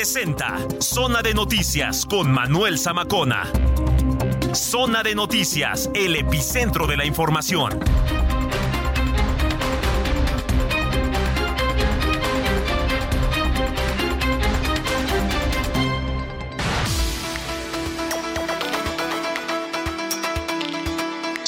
presenta Zona de Noticias con Manuel Zamacona. Zona de Noticias, el epicentro de la información.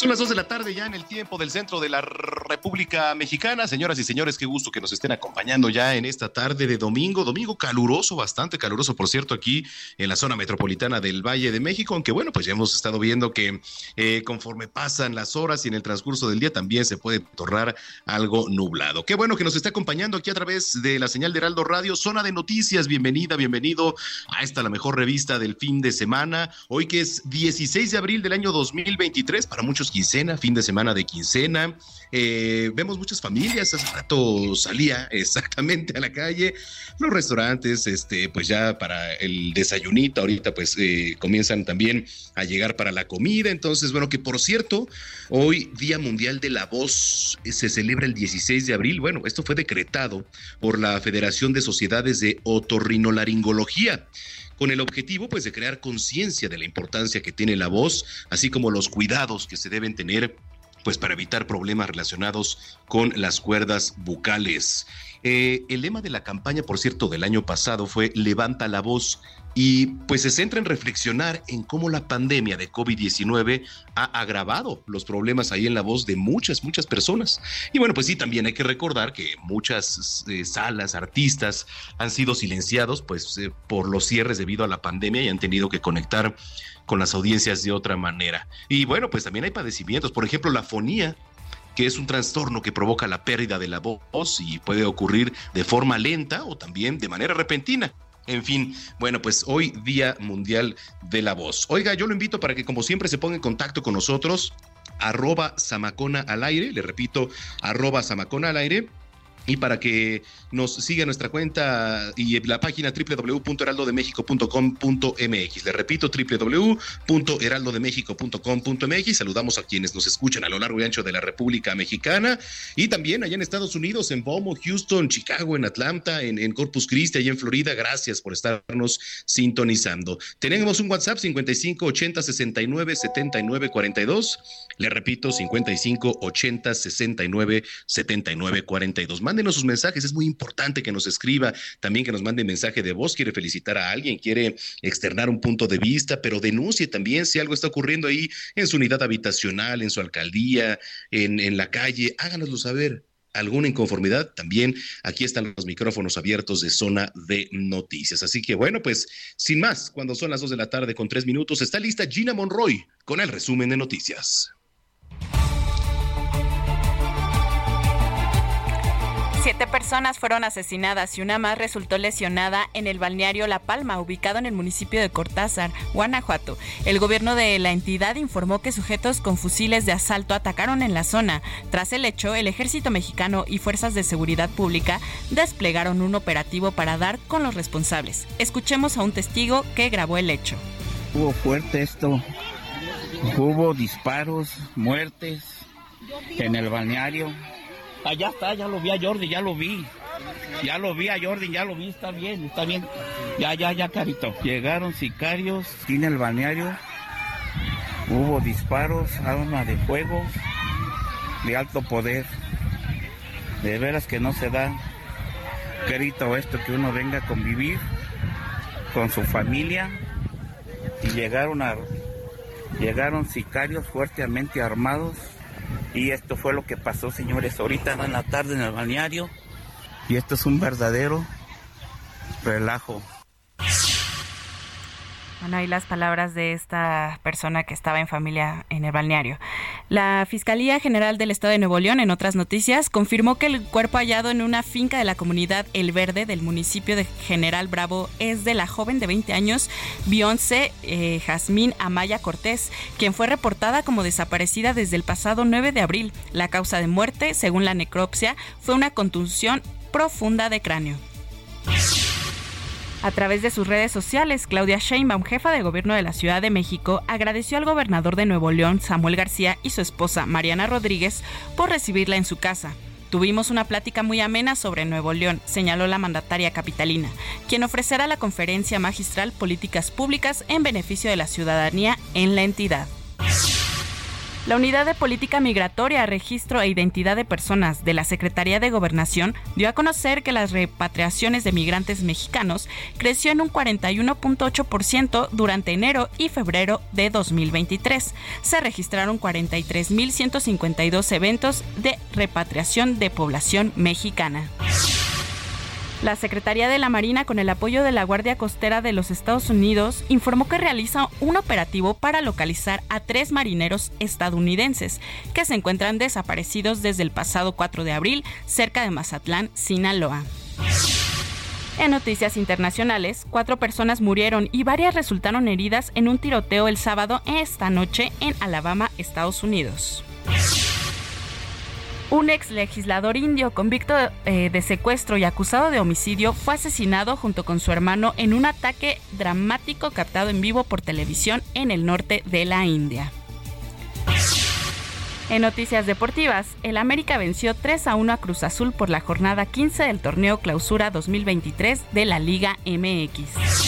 Son las 2 de la tarde ya en el tiempo del centro de la República Mexicana. Señoras y señores, qué gusto que nos estén acompañando ya en esta tarde de domingo. Domingo caluroso, bastante caluroso, por cierto, aquí en la zona metropolitana del Valle de México. Aunque bueno, pues ya hemos estado viendo que eh, conforme pasan las horas y en el transcurso del día también se puede tornar algo nublado. Qué bueno que nos esté acompañando aquí a través de la señal de Heraldo Radio, Zona de Noticias. Bienvenida, bienvenido a esta la mejor revista del fin de semana. Hoy que es 16 de abril del año 2023, para muchos quincena, fin de semana de quincena. Eh, vemos muchas familias, hace rato salía exactamente a la calle, los restaurantes, este, pues ya para el desayunito, ahorita pues eh, comienzan también a llegar para la comida. Entonces, bueno, que por cierto, hoy Día Mundial de la Voz se celebra el 16 de abril. Bueno, esto fue decretado por la Federación de Sociedades de Otorrinolaringología con el objetivo pues de crear conciencia de la importancia que tiene la voz, así como los cuidados que se deben tener pues para evitar problemas relacionados con las cuerdas bucales. Eh, el lema de la campaña, por cierto, del año pasado fue Levanta la voz y pues se centra en reflexionar en cómo la pandemia de COVID-19 ha agravado los problemas ahí en la voz de muchas, muchas personas. Y bueno, pues sí, también hay que recordar que muchas eh, salas, artistas han sido silenciados pues eh, por los cierres debido a la pandemia y han tenido que conectar con las audiencias de otra manera. Y bueno, pues también hay padecimientos, por ejemplo, la fonía que es un trastorno que provoca la pérdida de la voz y puede ocurrir de forma lenta o también de manera repentina. En fin, bueno, pues hoy Día Mundial de la Voz. Oiga, yo lo invito para que como siempre se ponga en contacto con nosotros, arroba Samacona al aire, le repito, arroba Samacona al aire, y para que nos siga nuestra cuenta y la página www.heraldodemexico.com.mx. Le repito, www.heraldodemexico.com.mx. Saludamos a quienes nos escuchan a lo largo y ancho de la República Mexicana y también allá en Estados Unidos, en Beaumont, Houston, Chicago, en Atlanta, en, en Corpus Christi, allá en Florida. Gracias por estarnos sintonizando. Tenemos un WhatsApp 55 80 69 79 42. Le repito, 55 80 69 79 42 mándenos sus mensajes, es muy importante que nos escriba, también que nos mande mensaje de voz, quiere felicitar a alguien, quiere externar un punto de vista, pero denuncie también si algo está ocurriendo ahí en su unidad habitacional, en su alcaldía, en, en la calle, háganoslo saber. Alguna inconformidad, también aquí están los micrófonos abiertos de zona de noticias. Así que bueno, pues sin más, cuando son las dos de la tarde con tres minutos, está lista Gina Monroy con el resumen de noticias. Personas fueron asesinadas y una más resultó lesionada en el balneario La Palma, ubicado en el municipio de Cortázar, Guanajuato. El gobierno de la entidad informó que sujetos con fusiles de asalto atacaron en la zona. Tras el hecho, el ejército mexicano y fuerzas de seguridad pública desplegaron un operativo para dar con los responsables. Escuchemos a un testigo que grabó el hecho. Hubo fuerte esto, hubo disparos, muertes en el balneario Allá está, ya lo vi a Jordi, ya lo vi. Ya lo vi a Jordi, ya lo vi, está bien, está bien. Ya, ya, ya, carito. Llegaron sicarios, tiene el balneario. Hubo disparos, arma de fuego, de alto poder. De veras que no se da, carito, esto que uno venga a convivir con su familia. Y llegaron a, llegaron sicarios fuertemente armados y esto fue lo que pasó, señores, ahorita en la tarde en el balneario. Y esto es un verdadero relajo. Bueno, ahí las palabras de esta persona que estaba en familia en el balneario. La Fiscalía General del Estado de Nuevo León, en otras noticias, confirmó que el cuerpo hallado en una finca de la comunidad El Verde del municipio de General Bravo es de la joven de 20 años, Beyoncé eh, Jazmín Amaya Cortés, quien fue reportada como desaparecida desde el pasado 9 de abril. La causa de muerte, según la necropsia, fue una contusión profunda de cráneo. A través de sus redes sociales, Claudia Sheinbaum, jefa de gobierno de la Ciudad de México, agradeció al gobernador de Nuevo León, Samuel García, y su esposa, Mariana Rodríguez, por recibirla en su casa. Tuvimos una plática muy amena sobre Nuevo León, señaló la mandataria capitalina, quien ofrecerá la conferencia magistral Políticas Públicas en beneficio de la ciudadanía en la entidad. La Unidad de Política Migratoria, Registro e Identidad de Personas de la Secretaría de Gobernación dio a conocer que las repatriaciones de migrantes mexicanos creció en un 41.8% durante enero y febrero de 2023. Se registraron 43.152 eventos de repatriación de población mexicana. La Secretaría de la Marina, con el apoyo de la Guardia Costera de los Estados Unidos, informó que realiza un operativo para localizar a tres marineros estadounidenses que se encuentran desaparecidos desde el pasado 4 de abril cerca de Mazatlán, Sinaloa. En noticias internacionales, cuatro personas murieron y varias resultaron heridas en un tiroteo el sábado esta noche en Alabama, Estados Unidos. Un ex legislador indio convicto eh, de secuestro y acusado de homicidio fue asesinado junto con su hermano en un ataque dramático captado en vivo por televisión en el norte de la India. En noticias deportivas, el América venció 3 a 1 a Cruz Azul por la jornada 15 del torneo Clausura 2023 de la Liga MX.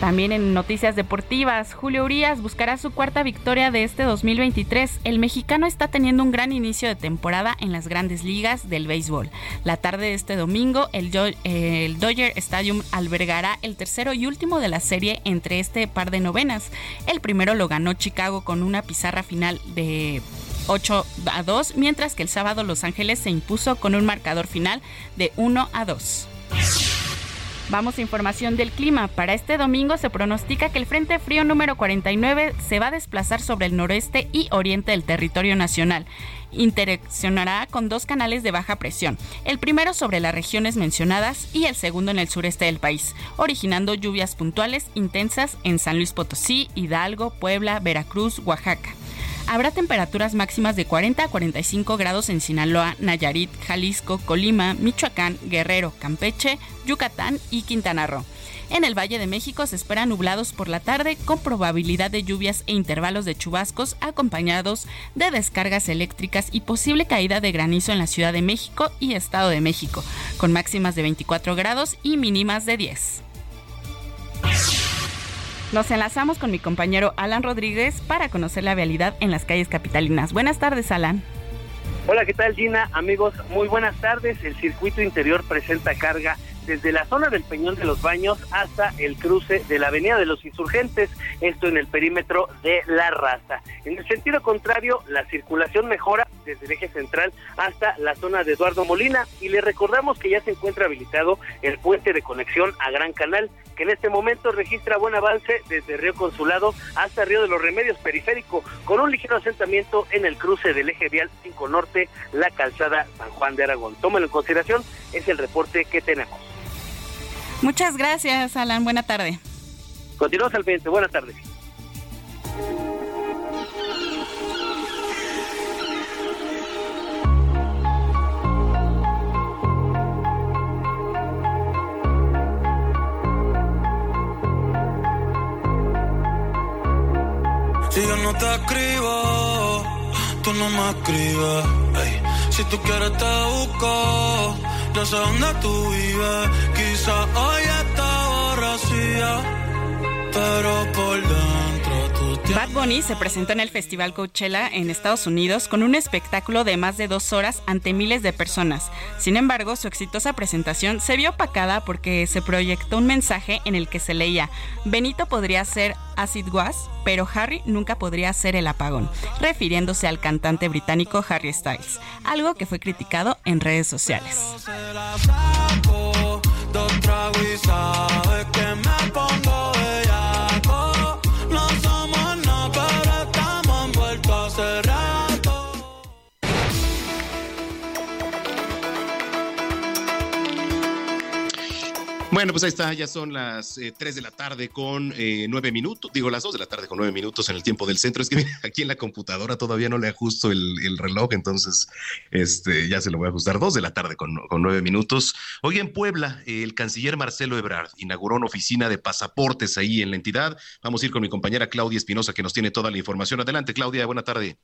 También en noticias deportivas, Julio Urias buscará su cuarta victoria de este 2023. El mexicano está teniendo un gran inicio de temporada en las grandes ligas del béisbol. La tarde de este domingo, el, Dodger Stadium albergará el tercero y último de la serie entre este par de novenas. El primero lo ganó Chicago con una pizarra final de 8 a 2, mientras que el sábado Los Ángeles se impuso con un marcador final de 1 a 2. Vamos a información del clima. Para este domingo se pronostica que el Frente Frío número 49 se va a desplazar sobre el noreste y oriente del territorio nacional. Interaccionará con dos canales de baja presión, el primero sobre las regiones mencionadas y el segundo en el sureste del país, originando lluvias puntuales intensas en San Luis Potosí, Hidalgo, Puebla, Veracruz, Oaxaca. Habrá temperaturas máximas de 40 a 45 grados en Sinaloa, Nayarit, Jalisco, Colima, Michoacán, Guerrero, Campeche, Yucatán y Quintana Roo. En el Valle de México se esperan nublados por la tarde con probabilidad de lluvias e intervalos de chubascos acompañados de descargas eléctricas y posible caída de granizo en la Ciudad de México y Estado de México, con máximas de 24 grados y mínimas de 10. Nos enlazamos con mi compañero Alan Rodríguez para conocer la vialidad en las calles capitalinas. Buenas tardes, Alan. Hola, ¿qué tal Gina? Amigos, muy buenas tardes. El circuito interior presenta carga desde la zona del Peñón de los Baños hasta el cruce de la Avenida de los Insurgentes, esto en el perímetro de La Raza. En el sentido contrario, la circulación mejora desde el eje central hasta la zona de Eduardo Molina y le recordamos que ya se encuentra habilitado el puente de conexión a Gran Canal, que en este momento registra buen avance desde Río Consulado hasta Río de los Remedios Periférico, con un ligero asentamiento en el cruce del eje vial 5 Norte, la calzada San Juan de Aragón. Tómelo en consideración, es el reporte que tenemos. Muchas gracias, Alan. Buena tarde. Continuamos al frente. Buenas tardes. Si yo no te escribo, tú no me escribes. Si tú quieres te busco yo sé dónde tú vives. Quizá hoy está borracía, pero por dentro Bad Bunny se presentó en el Festival Coachella en Estados Unidos con un espectáculo de más de dos horas ante miles de personas. Sin embargo, su exitosa presentación se vio opacada porque se proyectó un mensaje en el que se leía: Benito podría ser Acid Was, pero Harry nunca podría ser el apagón, refiriéndose al cantante británico Harry Styles, algo que fue criticado en redes sociales. Bueno, pues ahí está, ya son las eh, 3 de la tarde con eh, 9 minutos, digo las 2 de la tarde con 9 minutos en el tiempo del centro. Es que aquí en la computadora todavía no le ajusto el, el reloj, entonces este, ya se lo voy a ajustar. 2 de la tarde con, con 9 minutos. Hoy en Puebla, el canciller Marcelo Ebrard inauguró una oficina de pasaportes ahí en la entidad. Vamos a ir con mi compañera Claudia Espinosa que nos tiene toda la información. Adelante, Claudia, buena tarde.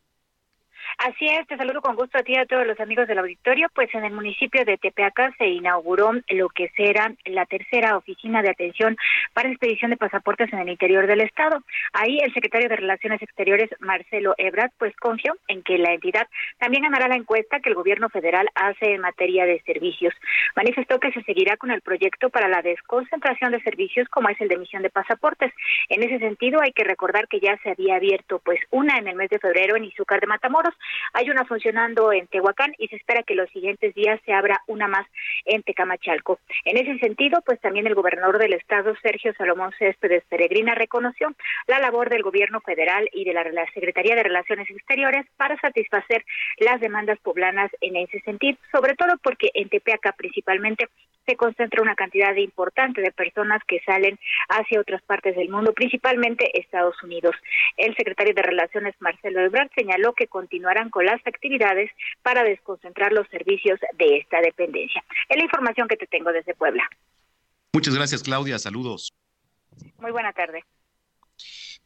Así es, te saludo con gusto a ti y a todos los amigos del auditorio. Pues en el municipio de Tepeaca se inauguró lo que será la tercera oficina de atención para expedición de pasaportes en el interior del estado. Ahí el secretario de Relaciones Exteriores, Marcelo Ebrard, pues confió en que la entidad también ganará la encuesta que el gobierno federal hace en materia de servicios. Manifestó que se seguirá con el proyecto para la desconcentración de servicios como es el de emisión de pasaportes. En ese sentido hay que recordar que ya se había abierto pues una en el mes de febrero en Izúcar de Matamoros hay una funcionando en Tehuacán y se espera que los siguientes días se abra una más en Tecamachalco. En ese sentido, pues también el gobernador del estado, Sergio Salomón Céspedes Peregrina, reconoció la labor del gobierno federal y de la Secretaría de Relaciones Exteriores para satisfacer las demandas poblanas en ese sentido, sobre todo porque en Tepeaca principalmente se concentra una cantidad importante de personas que salen hacia otras partes del mundo, principalmente Estados Unidos. El secretario de Relaciones, Marcelo Ebrard, señaló que con las actividades para desconcentrar los servicios de esta dependencia. Es la información que te tengo desde Puebla. Muchas gracias, Claudia. Saludos. Muy buena tarde.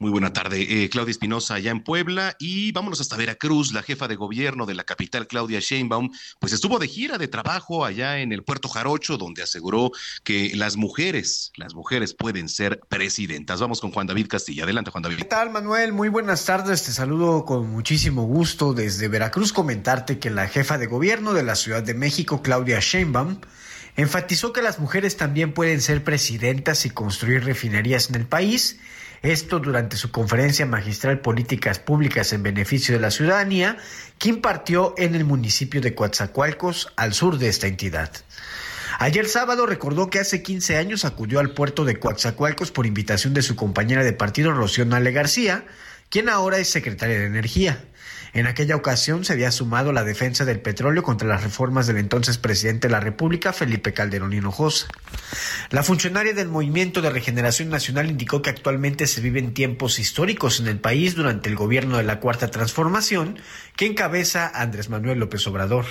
Muy buena tarde, eh, Claudia Espinosa, allá en Puebla. Y vámonos hasta Veracruz. La jefa de gobierno de la capital, Claudia Sheinbaum, pues estuvo de gira de trabajo allá en el Puerto Jarocho, donde aseguró que las mujeres, las mujeres pueden ser presidentas. Vamos con Juan David Castilla. Adelante, Juan David. ¿Qué tal, Manuel? Muy buenas tardes. Te saludo con muchísimo gusto desde Veracruz. Comentarte que la jefa de gobierno de la Ciudad de México, Claudia Sheinbaum, enfatizó que las mujeres también pueden ser presidentas y construir refinerías en el país esto durante su conferencia magistral Políticas Públicas en Beneficio de la Ciudadanía, que impartió en el municipio de Coatzacoalcos, al sur de esta entidad. Ayer sábado recordó que hace 15 años acudió al puerto de Coatzacoalcos por invitación de su compañera de partido, Rocío Nale García, quien ahora es secretaria de Energía. En aquella ocasión se había sumado la defensa del petróleo contra las reformas del entonces presidente de la República, Felipe Calderón Hinojosa. La funcionaria del Movimiento de Regeneración Nacional indicó que actualmente se viven tiempos históricos en el país durante el gobierno de la Cuarta Transformación que encabeza Andrés Manuel López Obrador.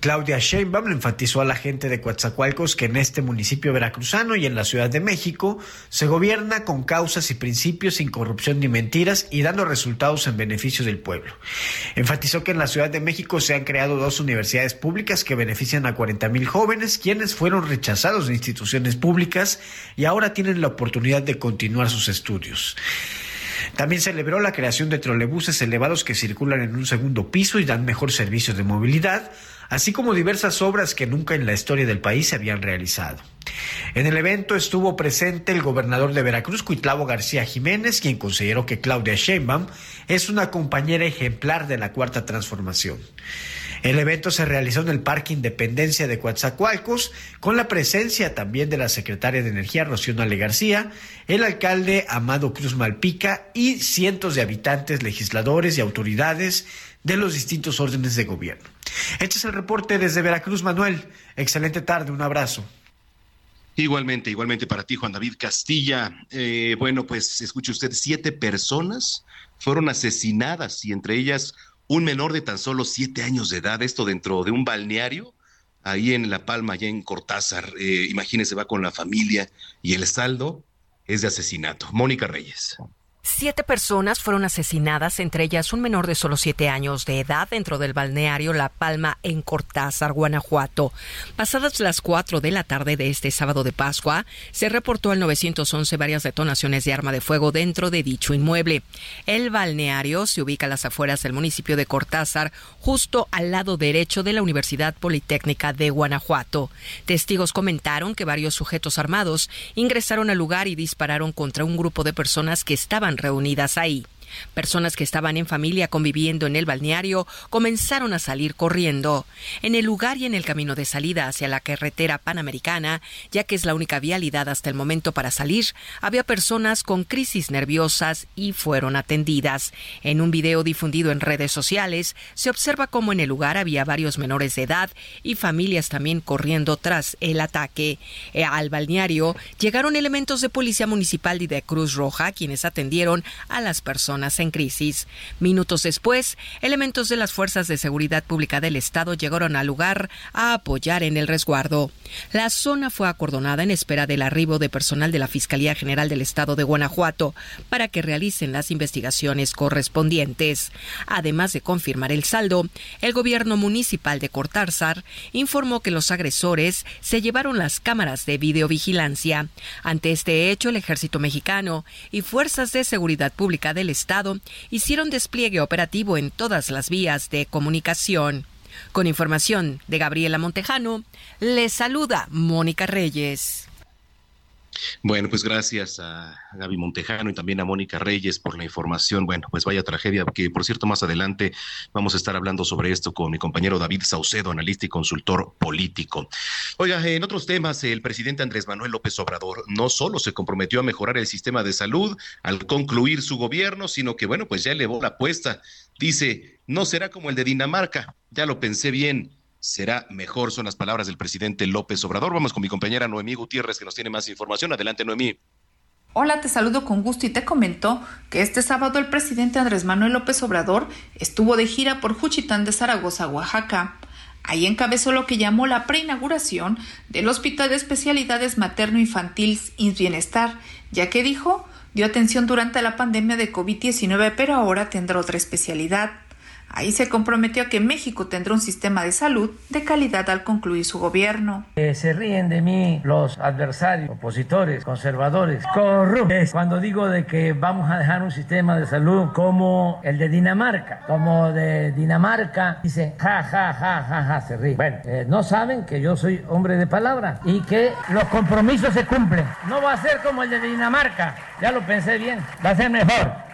Claudia Sheinbaum enfatizó a la gente de Coatzacoalcos que en este municipio veracruzano y en la Ciudad de México se gobierna con causas y principios sin corrupción ni mentiras y dando resultados en beneficio del pueblo. Enfatizó que en la Ciudad de México se han creado dos universidades públicas que benefician a 40 mil jóvenes, quienes fueron rechazados de instituciones públicas y ahora tienen la oportunidad de continuar sus estudios. También celebró la creación de trolebuses elevados que circulan en un segundo piso y dan mejor servicio de movilidad, así como diversas obras que nunca en la historia del país se habían realizado. En el evento estuvo presente el gobernador de Veracruz, Cuitlavo García Jiménez, quien consideró que Claudia Sheinbaum es una compañera ejemplar de la Cuarta Transformación. El evento se realizó en el Parque Independencia de Coatzacoalcos, con la presencia también de la secretaria de Energía, Rocío Ale García, el alcalde Amado Cruz Malpica y cientos de habitantes, legisladores y autoridades de los distintos órdenes de gobierno. Este es el reporte desde Veracruz, Manuel. Excelente tarde, un abrazo. Igualmente, igualmente para ti, Juan David Castilla. Eh, bueno, pues escuche usted, siete personas fueron asesinadas y entre ellas un menor de tan solo siete años de edad, esto dentro de un balneario, ahí en La Palma, allá en Cortázar. Eh, imagínese, va con la familia y el saldo es de asesinato. Mónica Reyes. Siete personas fueron asesinadas, entre ellas un menor de solo siete años de edad, dentro del balneario La Palma en Cortázar, Guanajuato. Pasadas las cuatro de la tarde de este sábado de Pascua, se reportó al 911 varias detonaciones de arma de fuego dentro de dicho inmueble. El balneario se ubica a las afueras del municipio de Cortázar, justo al lado derecho de la Universidad Politécnica de Guanajuato. Testigos comentaron que varios sujetos armados ingresaron al lugar y dispararon contra un grupo de personas que estaban reunidas ahí. Personas que estaban en familia conviviendo en el balneario comenzaron a salir corriendo. En el lugar y en el camino de salida hacia la carretera panamericana, ya que es la única vialidad hasta el momento para salir, había personas con crisis nerviosas y fueron atendidas. En un video difundido en redes sociales, se observa cómo en el lugar había varios menores de edad y familias también corriendo tras el ataque. Eh, al balneario llegaron elementos de policía municipal y de Cruz Roja, quienes atendieron a las personas en crisis. Minutos después, elementos de las fuerzas de seguridad pública del Estado llegaron al lugar a apoyar en el resguardo. La zona fue acordonada en espera del arribo de personal de la Fiscalía General del Estado de Guanajuato para que realicen las investigaciones correspondientes. Además de confirmar el saldo, el gobierno municipal de Cortázar informó que los agresores se llevaron las cámaras de videovigilancia. Ante este hecho, el ejército mexicano y fuerzas de seguridad pública del Estado hicieron despliegue operativo en todas las vías de comunicación. Con información de Gabriela Montejano, les saluda Mónica Reyes. Bueno, pues gracias a Gaby Montejano y también a Mónica Reyes por la información. Bueno, pues vaya tragedia, que por cierto más adelante vamos a estar hablando sobre esto con mi compañero David Saucedo, analista y consultor político. Oiga, en otros temas, el presidente Andrés Manuel López Obrador no solo se comprometió a mejorar el sistema de salud al concluir su gobierno, sino que bueno, pues ya elevó la apuesta. Dice, no será como el de Dinamarca, ya lo pensé bien será mejor, son las palabras del presidente López Obrador. Vamos con mi compañera Noemí Gutiérrez, que nos tiene más información. Adelante, Noemí. Hola, te saludo con gusto y te comento que este sábado el presidente Andrés Manuel López Obrador estuvo de gira por Juchitán de Zaragoza, Oaxaca. Ahí encabezó lo que llamó la preinauguración del Hospital de Especialidades Materno-Infantil INS Bienestar, ya que dijo dio atención durante la pandemia de COVID-19, pero ahora tendrá otra especialidad. Ahí se comprometió a que México tendrá un sistema de salud de calidad al concluir su gobierno. se ríen de mí los adversarios, opositores, conservadores, corruptos, cuando digo de que vamos a dejar un sistema de salud como el de Dinamarca, como de Dinamarca, dice ja, ja, ja, ja, ja, se ríen. Bueno, eh, no saben que yo soy hombre de palabra y que los compromisos se cumplen. No va a ser como el de Dinamarca, ya lo pensé bien, va a ser mejor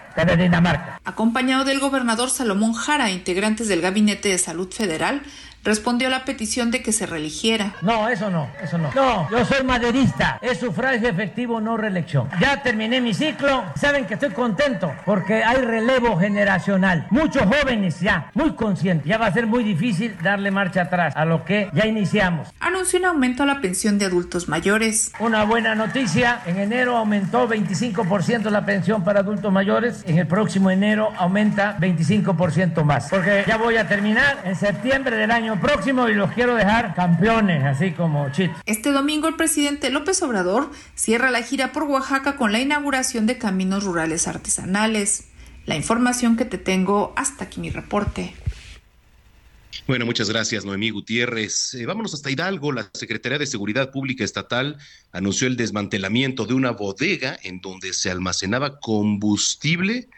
Acompañado del gobernador Salomón Jara, integrantes del Gabinete de Salud Federal, respondió a la petición de que se religiera. No, eso no, eso no. No, yo soy maderista. Es sufragio efectivo, no reelección. Ya terminé mi ciclo. Saben que estoy contento porque hay relevo generacional. Muchos jóvenes ya, muy conscientes. Ya va a ser muy difícil darle marcha atrás a lo que ya iniciamos. Anunció un aumento a la pensión de adultos mayores. Una buena noticia. En enero aumentó 25% la pensión para adultos mayores. En el próximo enero aumenta 25% más. Porque ya voy a terminar en septiembre del año próximo y los quiero dejar campeones, así como Chit. Este domingo el presidente López Obrador cierra la gira por Oaxaca con la inauguración de caminos rurales artesanales. La información que te tengo hasta aquí mi reporte. Bueno, muchas gracias, Noemí Gutiérrez. Eh, vámonos hasta Hidalgo. La Secretaría de Seguridad Pública Estatal anunció el desmantelamiento de una bodega en donde se almacenaba combustible.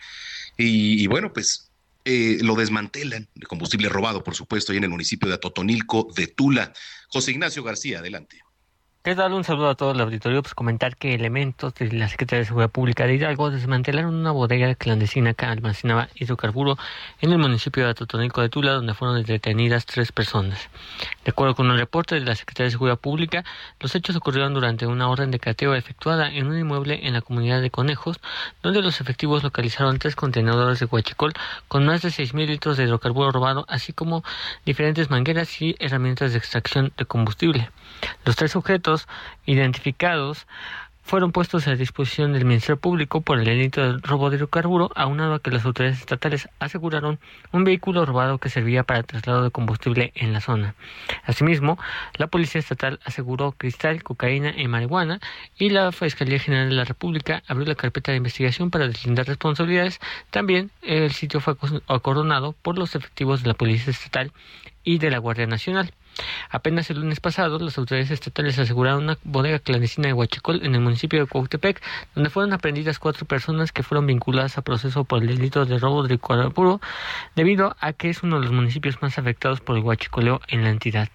Y, y bueno, pues eh, lo desmantelan, de combustible robado, por supuesto, ahí en el municipio de Atotonilco de Tula. José Ignacio García, adelante. ¿Qué tal? Un saludo a todo el auditorio. Pues comentar que elementos de la Secretaría de Seguridad Pública de Hidalgo desmantelaron una bodega clandestina que almacenaba hidrocarburo en el municipio de Atotonilco de Tula, donde fueron detenidas tres personas. De acuerdo con un reporte de la Secretaría de Seguridad Pública, los hechos ocurrieron durante una orden de cateo efectuada en un inmueble en la comunidad de Conejos, donde los efectivos localizaron tres contenedores de huachicol con más de 6.000 litros de hidrocarburo robado, así como diferentes mangueras y herramientas de extracción de combustible. Los tres sujetos identificados fueron puestos a disposición del Ministerio Público por el delito de robo de hidrocarburo, aunado a que las autoridades estatales aseguraron un vehículo robado que servía para traslado de combustible en la zona. Asimismo, la Policía Estatal aseguró cristal, cocaína y marihuana y la Fiscalía General de la República abrió la carpeta de investigación para deslindar responsabilidades. También el sitio fue acordonado por los efectivos de la Policía Estatal y de la Guardia Nacional. Apenas el lunes pasado, las autoridades estatales aseguraron una bodega clandestina de Huachicol en el municipio de Cuautepec, donde fueron aprendidas cuatro personas que fueron vinculadas a proceso por el delito de robo de hidrocarburo, debido a que es uno de los municipios más afectados por el huachicoleo en la entidad.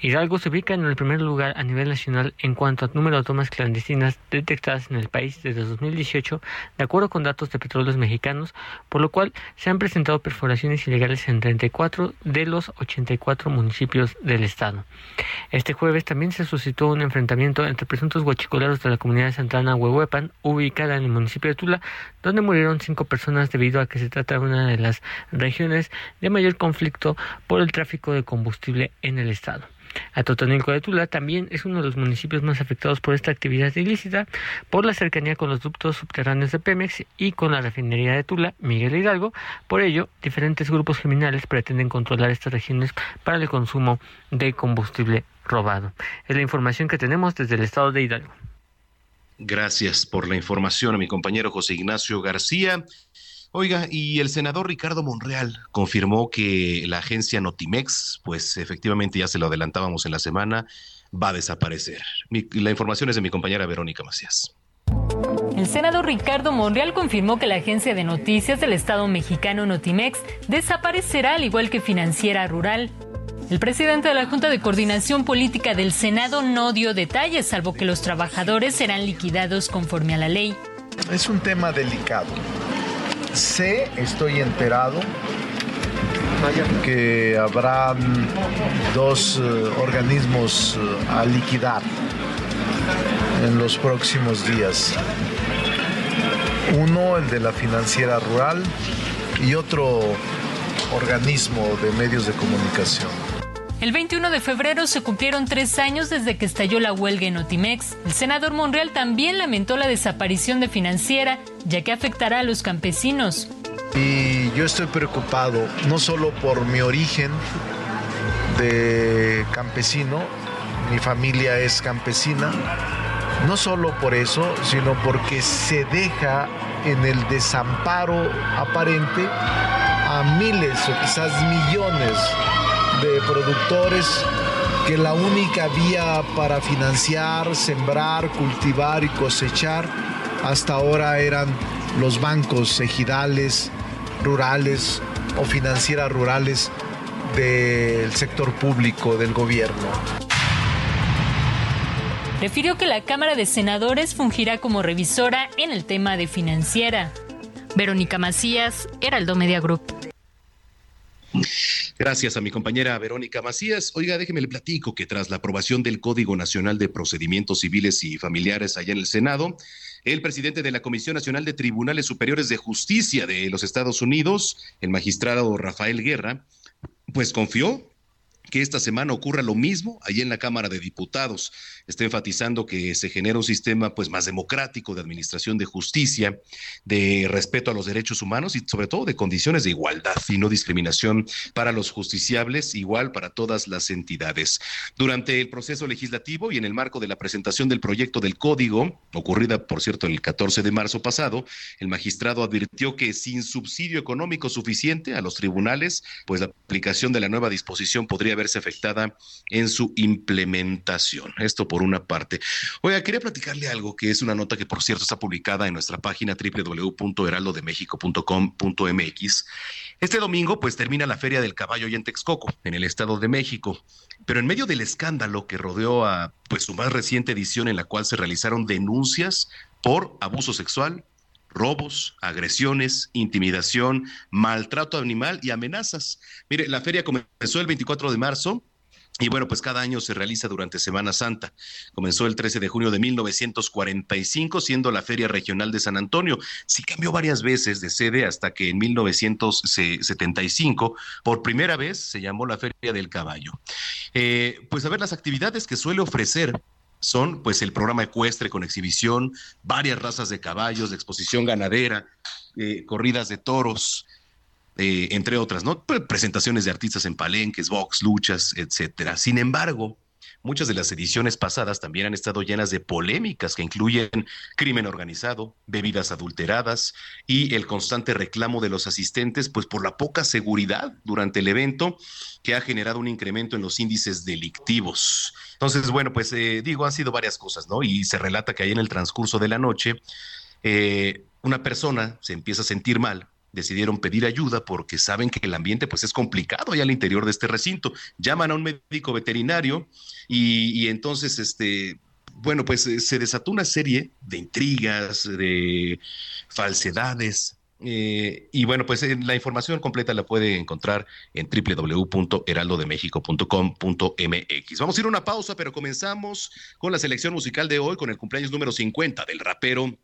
Hidalgo se ubica en el primer lugar a nivel nacional en cuanto a número de tomas clandestinas detectadas en el país desde 2018, de acuerdo con datos de petróleos mexicanos, por lo cual se han presentado perforaciones ilegales en 34 de los 84 municipios del estado. Este jueves también se suscitó un enfrentamiento entre presuntos huachicoleros de la comunidad de Santana Huehuepan, ubicada en el municipio de Tula, donde murieron cinco personas debido a que se trata de una de las regiones de mayor conflicto por el tráfico de combustible en el estado. Atotonilco de Tula también es uno de los municipios más afectados por esta actividad ilícita por la cercanía con los ductos subterráneos de Pemex y con la refinería de Tula, Miguel Hidalgo. Por ello, diferentes grupos criminales pretenden controlar estas regiones para el consumo de combustible robado. Es la información que tenemos desde el estado de Hidalgo. Gracias por la información a mi compañero José Ignacio García. Oiga, y el senador Ricardo Monreal confirmó que la agencia Notimex, pues efectivamente ya se lo adelantábamos en la semana, va a desaparecer. la información es de mi compañera Verónica Macías. El senador Ricardo Monreal confirmó que la agencia de noticias del Estado mexicano Notimex desaparecerá al igual que Financiera Rural. El presidente de la Junta de Coordinación Política del Senado no dio detalles, salvo que los trabajadores serán liquidados conforme a la ley. Es un tema delicado sé, estoy enterado, que habrá dos eh, organismos eh, a liquidar en los próximos días. Uno, el de la financiera rural, y otro organismo de medios de comunicación. El 21 de febrero se cumplieron tres años desde que estalló la huelga en Otimex. El senador Monreal también lamentó la desaparición de Financiera, ya que afectará a los campesinos. Y yo estoy preocupado no solo por mi origen de campesino, mi familia es campesina, no solo por eso, sino porque se deja en el desamparo aparente a miles o quizás millones de productores que la única vía para financiar, sembrar, cultivar y cosechar hasta ahora eran los bancos ejidales, rurales o financieras rurales del sector público, del gobierno. Refirió que la Cámara de Senadores fungirá como revisora en el tema de financiera. Verónica Macías, Heraldo Media Group. Gracias a mi compañera Verónica Macías. Oiga, déjeme le platico que tras la aprobación del Código Nacional de Procedimientos Civiles y Familiares allá en el Senado, el presidente de la Comisión Nacional de Tribunales Superiores de Justicia de los Estados Unidos, el magistrado Rafael Guerra, pues confió que esta semana ocurra lo mismo allí en la Cámara de Diputados. Está enfatizando que se genera un sistema pues más democrático de administración de justicia, de respeto a los derechos humanos y sobre todo de condiciones de igualdad y no discriminación para los justiciables, igual para todas las entidades. Durante el proceso legislativo y en el marco de la presentación del proyecto del código, ocurrida por cierto el 14 de marzo pasado, el magistrado advirtió que sin subsidio económico suficiente a los tribunales, pues la aplicación de la nueva disposición podría verse afectada en su implementación. Esto por una parte. Oiga, quería platicarle algo que es una nota que por cierto está publicada en nuestra página www.heraldodemexico.com.mx. Este domingo pues termina la Feria del Caballo y en Texcoco, en el Estado de México. Pero en medio del escándalo que rodeó a pues su más reciente edición en la cual se realizaron denuncias por abuso sexual, robos, agresiones, intimidación, maltrato animal y amenazas. Mire, la feria comenzó el 24 de marzo. Y bueno, pues cada año se realiza durante Semana Santa. Comenzó el 13 de junio de 1945, siendo la Feria Regional de San Antonio. Sí cambió varias veces de sede hasta que en 1975, por primera vez, se llamó la Feria del Caballo. Eh, pues a ver las actividades que suele ofrecer son pues el programa ecuestre con exhibición, varias razas de caballos, de exposición ganadera, eh, corridas de toros, eh, entre otras, ¿no? Presentaciones de artistas en palenques, box, luchas, etcétera. Sin embargo, muchas de las ediciones pasadas también han estado llenas de polémicas que incluyen crimen organizado, bebidas adulteradas y el constante reclamo de los asistentes, pues por la poca seguridad durante el evento que ha generado un incremento en los índices delictivos. Entonces, bueno, pues eh, digo, han sido varias cosas, ¿no? Y se relata que ahí en el transcurso de la noche, eh, una persona se empieza a sentir mal decidieron pedir ayuda porque saben que el ambiente pues es complicado allá al interior de este recinto. Llaman a un médico veterinario y, entonces este bueno, pues eh, se desató una serie de intrigas, de falsedades. Eh, y bueno, pues eh, la información completa la puede encontrar en www.heraldodemexico.com.mx. Vamos a ir a una pausa, pero comenzamos con la selección musical de hoy, con el cumpleaños número 50 del rapero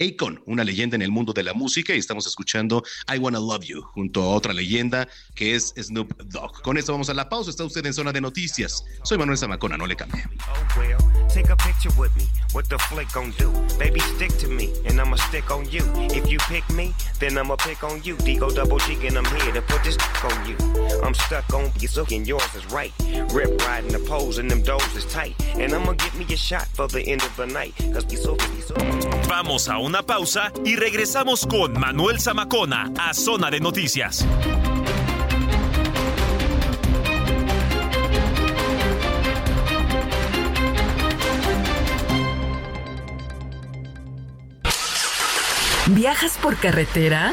Akon, una leyenda en el mundo de la música, y estamos escuchando I Wanna Love You junto a otra leyenda que es Snoop Dogg. Con esto vamos a la pausa. Está usted en zona de noticias. Soy Manuel Zamacona, no le cambie. Take a picture with me. What the flick gon' do? Baby, stick to me, and I'ma stick on you. If you pick me, then I'ma pick on you. Digo double G, and I'm here to put this on you. I'm stuck on you, and yours is right. Rip riding the pose, and them doors is tight. And I'ma get me a shot for the end of the night. Cause we so, we so. Vamos a una pausa y regresamos con Manuel Zamacona a Zona de Noticias. ¿Viajas por carretera?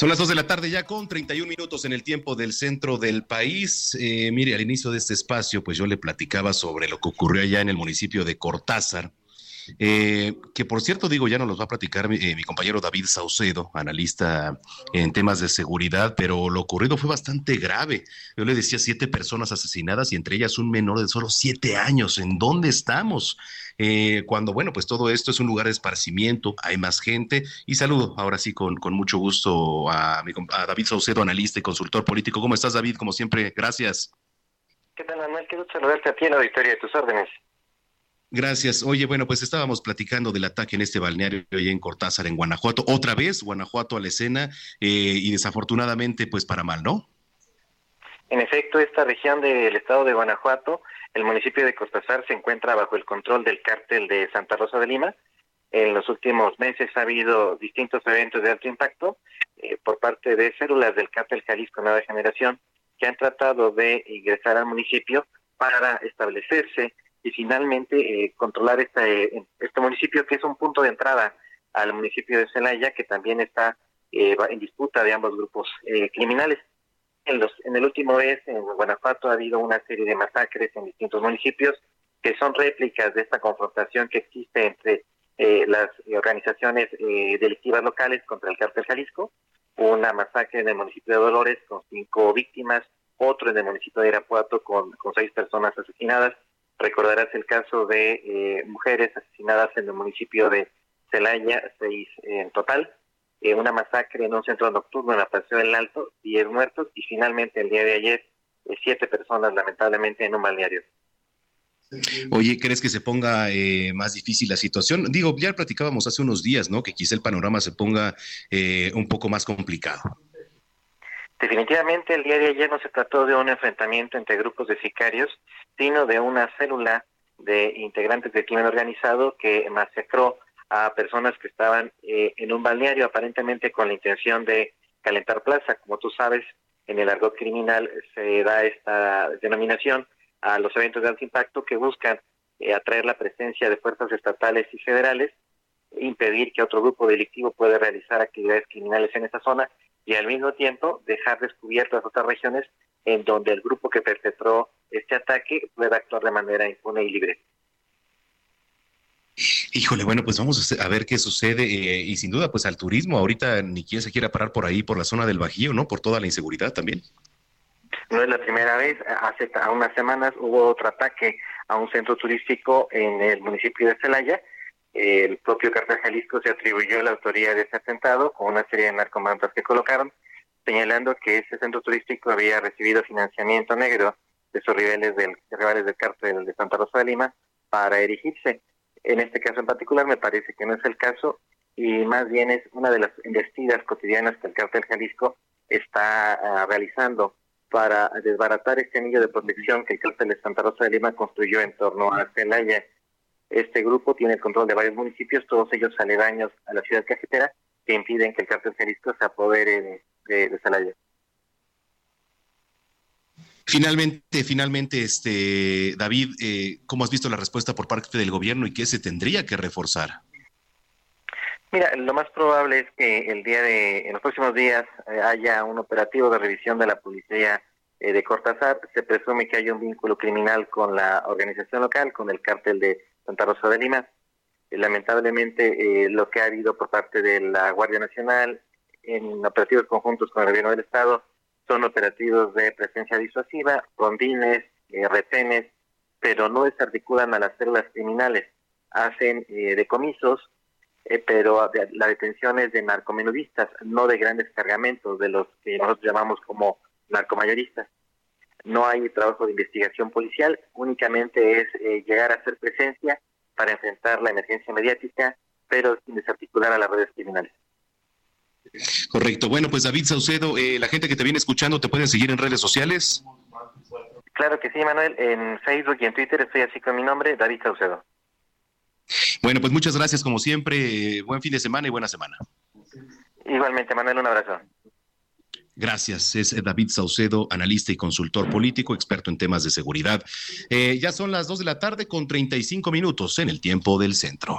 Son las 2 de la tarde ya con 31 minutos en el tiempo del centro del país. Eh, mire, al inicio de este espacio, pues yo le platicaba sobre lo que ocurrió allá en el municipio de Cortázar, eh, que por cierto, digo, ya nos los va a platicar eh, mi, compañero David Saucedo, analista en temas de seguridad, pero lo ocurrido fue bastante grave. Yo le decía siete personas asesinadas y entre ellas un menor de solo siete años. ¿En dónde estamos? Eh, cuando, bueno, pues todo esto es un lugar de esparcimiento, hay más gente. Y saludo ahora sí con, con mucho gusto a, mi, a David Saucedo, analista y consultor político. ¿Cómo estás, David? Como siempre, gracias. ¿Qué tal, Manuel? Quiero saludarte a ti en la auditoría de tus órdenes. Gracias. Oye, bueno, pues estábamos platicando del ataque en este balneario hoy en Cortázar, en Guanajuato. Otra vez, Guanajuato a la escena eh, y desafortunadamente, pues para mal, ¿no? En efecto, esta región del estado de Guanajuato, el municipio de Cortázar se encuentra bajo el control del cártel de Santa Rosa de Lima. En los últimos meses ha habido distintos eventos de alto impacto eh, por parte de células del cártel Jalisco Nueva Generación que han tratado de ingresar al municipio para establecerse y finalmente eh, controlar este, este municipio que es un punto de entrada al municipio de Celaya que también está eh, en disputa de ambos grupos eh, criminales. En, los, en el último mes en Guanajuato ha habido una serie de masacres en distintos municipios que son réplicas de esta confrontación que existe entre las organizaciones delictivas locales contra el cártel Jalisco, una masacre en el municipio de Dolores con cinco víctimas, otro en el municipio de Irapuato con, con seis personas asesinadas, Recordarás el caso de eh, mujeres asesinadas en el municipio de Celaya, seis en total, eh, una masacre en un centro nocturno en la Paseo del Alto, diez muertos y finalmente el día de ayer eh, siete personas lamentablemente en un balneario. Oye, ¿crees que se ponga más difícil la situación? Digo, ya platicábamos hace unos días, ¿no? Que quizá el panorama se ponga un poco más complicado. Definitivamente el día de ayer no se trató de un enfrentamiento entre grupos de sicarios, sino de una célula de integrantes del crimen organizado que masacró a personas que estaban eh, en un balneario aparentemente con la intención de calentar plaza. Como tú sabes, en el argot criminal se da esta denominación a los eventos de alto impacto que buscan eh, atraer la presencia de fuerzas estatales y federales, impedir que otro grupo delictivo pueda realizar actividades criminales en esa zona y al mismo tiempo dejar descubiertas otras regiones en donde el grupo que perpetró este ataque pueda actuar de manera impune y libre. Híjole, bueno, pues vamos a ver qué sucede eh, y sin duda, pues al turismo, ahorita ni quien se quiera parar por ahí, por la zona del Bajío, ¿no? Por toda la inseguridad también. No es la primera vez, hace unas semanas hubo otro ataque a un centro turístico en el municipio de Celaya. El propio cartel Jalisco se atribuyó la autoría de ese atentado con una serie de narcomantas que colocaron, señalando que ese centro turístico había recibido financiamiento negro de sus rivales del, rivales del cártel de Santa Rosa de Lima para erigirse. En este caso en particular me parece que no es el caso y más bien es una de las investidas cotidianas que el cártel Jalisco está ah, realizando para desbaratar este anillo de protección que el cártel de Santa Rosa de Lima construyó en torno a Celaya. Este grupo tiene el control de varios municipios, todos ellos aledaños a la ciudad cajetera, que impiden que el cártel Jalisco se apodere de, de Celaya. Finalmente, finalmente, este David, eh, ¿cómo has visto la respuesta por parte del gobierno y qué se tendría que reforzar? Mira, lo más probable es que el día de, en los próximos días eh, haya un operativo de revisión de la policía eh, de Cortázar. Se presume que hay un vínculo criminal con la organización local, con el cártel de Santa Rosa de Lima. lamentablemente, lo que ha habido por parte de la Guardia Nacional en operativos conjuntos con el gobierno del Estado son operativos de presencia disuasiva, rondines, eh, retenes, pero no desarticulan a las células criminales. Hacen eh, decomisos, eh, pero la detención es de narcomenudistas, no de grandes cargamentos, de los que nosotros llamamos como narcomayoristas. No hay trabajo de investigación policial, únicamente es eh, llegar a hacer presencia para enfrentar la emergencia mediática, pero sin desarticular a las redes criminales. Correcto. Bueno, pues David Saucedo, eh, la gente que te viene escuchando, ¿te pueden seguir en redes sociales? Claro que sí, Manuel. En Facebook y en Twitter estoy así con mi nombre, David Saucedo. Bueno, pues muchas gracias como siempre. Buen fin de semana y buena semana. Igualmente, Manuel, un abrazo. Gracias. Es David Saucedo, analista y consultor político, experto en temas de seguridad. Eh, ya son las dos de la tarde con 35 minutos en el tiempo del centro.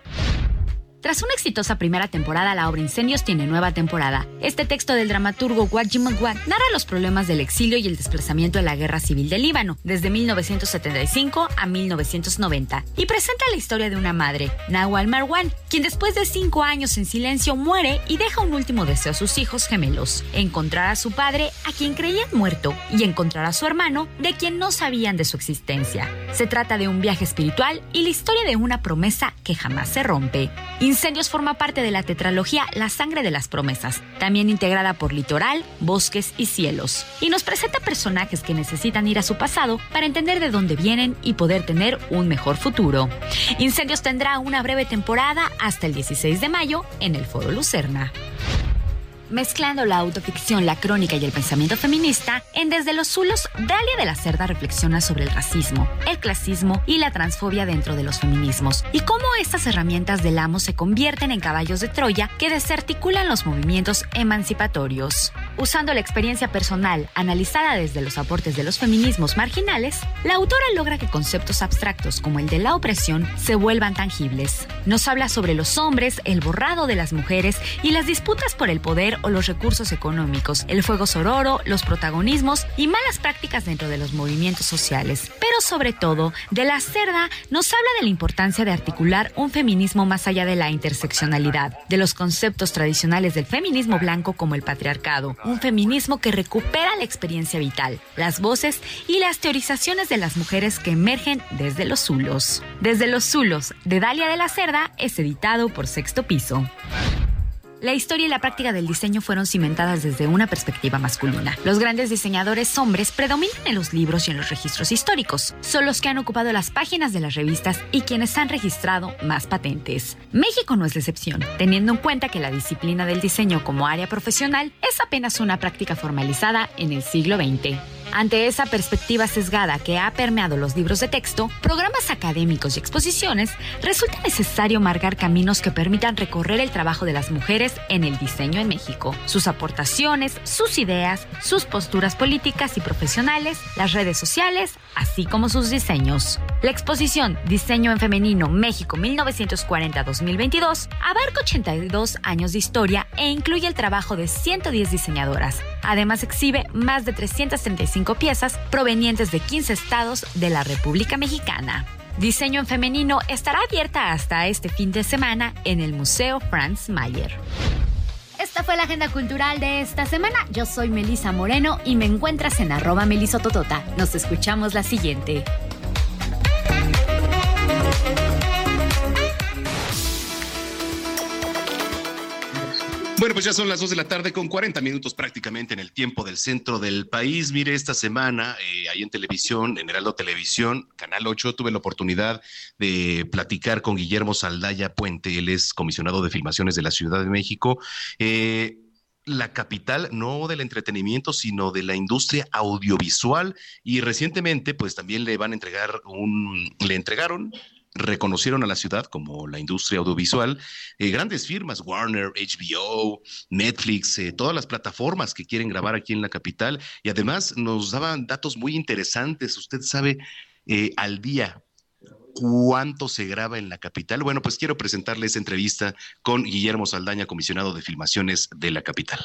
Tras una exitosa primera temporada, la obra Incendios tiene nueva temporada. Este texto del dramaturgo Magwad narra los problemas del exilio y el desplazamiento de la guerra civil del Líbano, desde 1975 a 1990, y presenta la historia de una madre, Nawal Marwan, quien después de cinco años en silencio muere y deja un último deseo a sus hijos gemelos, encontrar a su padre, a quien creían muerto, y encontrar a su hermano, de quien no sabían de su existencia. Se trata de un viaje espiritual y la historia de una promesa que jamás se rompe. Incendios forma parte de la tetralogía La sangre de las promesas, también integrada por litoral, bosques y cielos. Y nos presenta personajes que necesitan ir a su pasado para entender de dónde vienen y poder tener un mejor futuro. Incendios tendrá una breve temporada hasta el 16 de mayo en el Foro Lucerna mezclando la autoficción, la crónica y el pensamiento feminista, en Desde los Zulos, Dalia de la Cerda reflexiona sobre el racismo, el clasismo y la transfobia dentro de los feminismos, y cómo estas herramientas del amo se convierten en caballos de Troya que desarticulan los movimientos emancipatorios. Usando la experiencia personal analizada desde los aportes de los feminismos marginales, la autora logra que conceptos abstractos como el de la opresión se vuelvan tangibles. Nos habla sobre los hombres, el borrado de las mujeres y las disputas por el poder o los recursos económicos, el fuego sororo, los protagonismos y malas prácticas dentro de los movimientos sociales. Pero sobre todo, de la cerda nos habla de la importancia de articular un feminismo más allá de la interseccionalidad, de los conceptos tradicionales del feminismo blanco como el patriarcado, un feminismo que recupera la experiencia vital, las voces y las teorizaciones de las mujeres que emergen desde los zulos. Desde los zulos, de Dalia de la Cerda, es editado por Sexto Piso. La historia y la práctica del diseño fueron cimentadas desde una perspectiva masculina. Los grandes diseñadores hombres predominan en los libros y en los registros históricos. Son los que han ocupado las páginas de las revistas y quienes han registrado más patentes. México no es la excepción, teniendo en cuenta que la disciplina del diseño como área profesional es apenas una práctica formalizada en el siglo XX. Ante esa perspectiva sesgada que ha permeado los libros de texto, programas académicos y exposiciones, resulta necesario marcar caminos que permitan recorrer el trabajo de las mujeres en el diseño en México, sus aportaciones, sus ideas, sus posturas políticas y profesionales, las redes sociales, así como sus diseños. La exposición Diseño en Femenino México 1940-2022 abarca 82 años de historia e incluye el trabajo de 110 diseñadoras. Además exhibe más de 335 piezas provenientes de 15 estados de la República Mexicana. Diseño en Femenino estará abierta hasta este fin de semana en el Museo Franz Mayer. Esta fue la agenda cultural de esta semana. Yo soy Melisa Moreno y me encuentras en arroba melisototota. Nos escuchamos la siguiente. Bueno, pues ya son las 2 de la tarde con 40 minutos prácticamente en el tiempo del centro del país. Mire, esta semana eh, ahí en televisión, en Heraldo Televisión, Canal 8, tuve la oportunidad de platicar con Guillermo Saldaya Puente. Él es comisionado de filmaciones de la Ciudad de México. Eh, la capital no del entretenimiento, sino de la industria audiovisual y recientemente pues también le van a entregar un, le entregaron reconocieron a la ciudad como la industria audiovisual, eh, grandes firmas, Warner, HBO, Netflix, eh, todas las plataformas que quieren grabar aquí en la capital y además nos daban datos muy interesantes. Usted sabe eh, al día cuánto se graba en la capital. Bueno, pues quiero presentarles entrevista con Guillermo Saldaña, comisionado de filmaciones de la capital.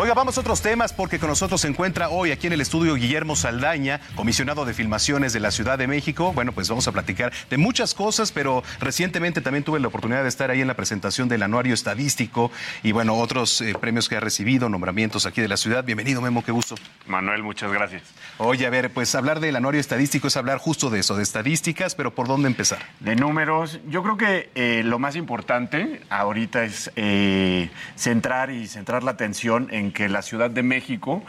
Oiga, vamos a otros temas porque con nosotros se encuentra hoy aquí en el estudio Guillermo Saldaña, comisionado de filmaciones de la Ciudad de México. Bueno, pues vamos a platicar de muchas cosas, pero recientemente también tuve la oportunidad de estar ahí en la presentación del anuario estadístico y bueno, otros eh, premios que ha recibido, nombramientos aquí de la ciudad. Bienvenido, Memo, qué gusto. Manuel, muchas gracias. Oye, a ver, pues hablar del anuario estadístico es hablar justo de eso, de estadísticas, pero ¿por dónde empezar? De números, yo creo que eh, lo más importante ahorita es eh, centrar y centrar la atención en que la Ciudad de México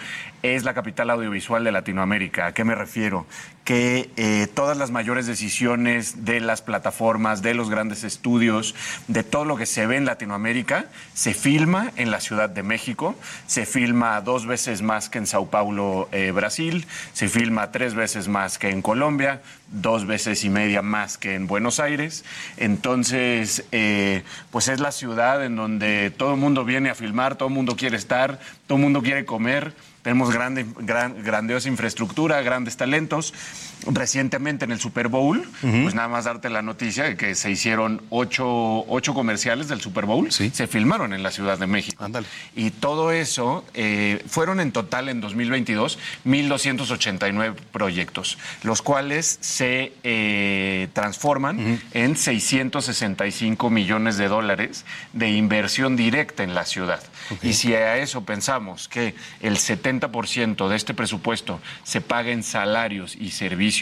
es la capital audiovisual de Latinoamérica. ¿A qué me refiero? Que eh, todas las mayores decisiones de las plataformas, de los grandes estudios, de todo lo que se ve en Latinoamérica, se filma en la Ciudad de México, se filma dos veces más que en Sao Paulo, eh, Brasil, se filma tres veces más que en Colombia, dos veces y media más que en Buenos Aires. Entonces, eh, pues es la ciudad en donde todo el mundo viene a filmar, todo el mundo quiere estar, todo el mundo quiere comer. Tenemos grande, gran, grandiosa infraestructura, grandes talentos. Recientemente en el Super Bowl, pues nada más darte la noticia de que se hicieron ocho, ocho comerciales del Super Bowl, se filmaron en la Ciudad de México. Y todo eso eh, fueron en total en 2022 1.289 proyectos, los cuales se eh, transforman en 665 millones de dólares de inversión directa en la ciudad. Y si a eso pensamos que el 70% de este presupuesto se paga en salarios y servicios,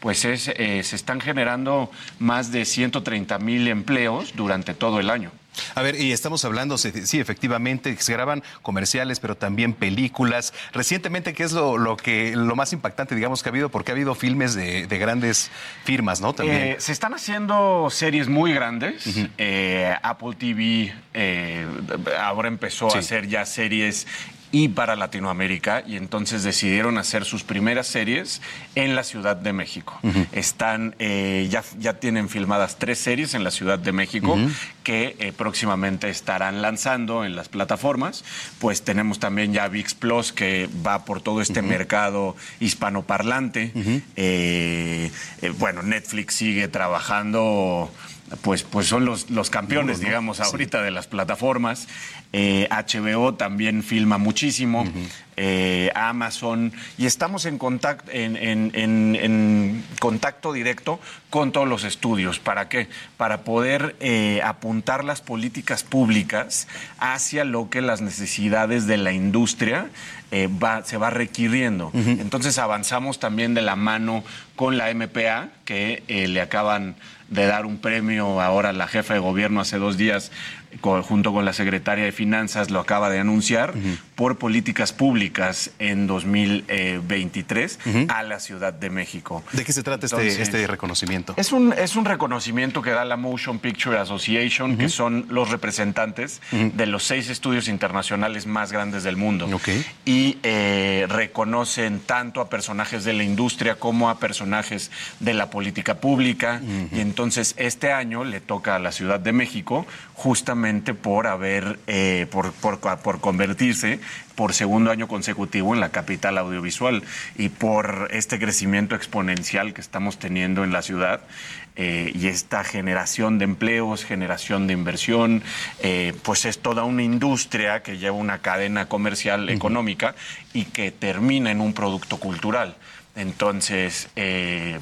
pues es, eh, se están generando más de 130 mil empleos durante todo el año. A ver, y estamos hablando, sí, efectivamente, se graban comerciales, pero también películas. Recientemente, ¿qué es lo, que, lo más impactante, digamos, que ha habido? Porque ha habido filmes de, grandes firmas, ¿no? También. Eh, se están haciendo series muy grandes. Eh, Apple TV ahora empezó a hacer ya series y para Latinoamérica y entonces decidieron hacer sus primeras series en la Ciudad de México. Están eh, ya, ya tienen filmadas tres series en la Ciudad de México que eh, próximamente estarán lanzando en las plataformas. Pues tenemos también ya VIX Plus que va por todo este mercado hispanoparlante. Eh, bueno, Netflix sigue trabajando pues, pues son los, los campeones, digamos, ahorita de las plataformas. HBO también filma muchísimo, eh, Amazon, y estamos en, contacto, en, en, contacto directo con todos los estudios. ¿Para qué? Para poder eh, apuntar las políticas públicas hacia lo que las necesidades de la industria eh, va, se va requiriendo. Entonces avanzamos también de la mano con la MPA, que le acaban de dar un premio ahora a la jefa de gobierno hace dos días junto con la secretaria de Finanzas, lo acaba de anunciar, por políticas públicas en 2023 a la Ciudad de México. ¿De qué se trata este, este reconocimiento? Es un, es un reconocimiento que da la Motion Picture Association, que son los representantes de los seis estudios internacionales más grandes del mundo. Y eh, reconocen tanto a personajes de la industria como a personajes de la política pública. Y entonces este año le toca a la Ciudad de México justamente por haber, eh, por, por, convertirse por segundo año consecutivo en la capital audiovisual y por este crecimiento exponencial que estamos teniendo en la ciudad eh, y esta generación de empleos, generación de inversión, eh, pues es toda una industria que lleva una cadena comercial económica y que termina en un producto cultural. Entonces,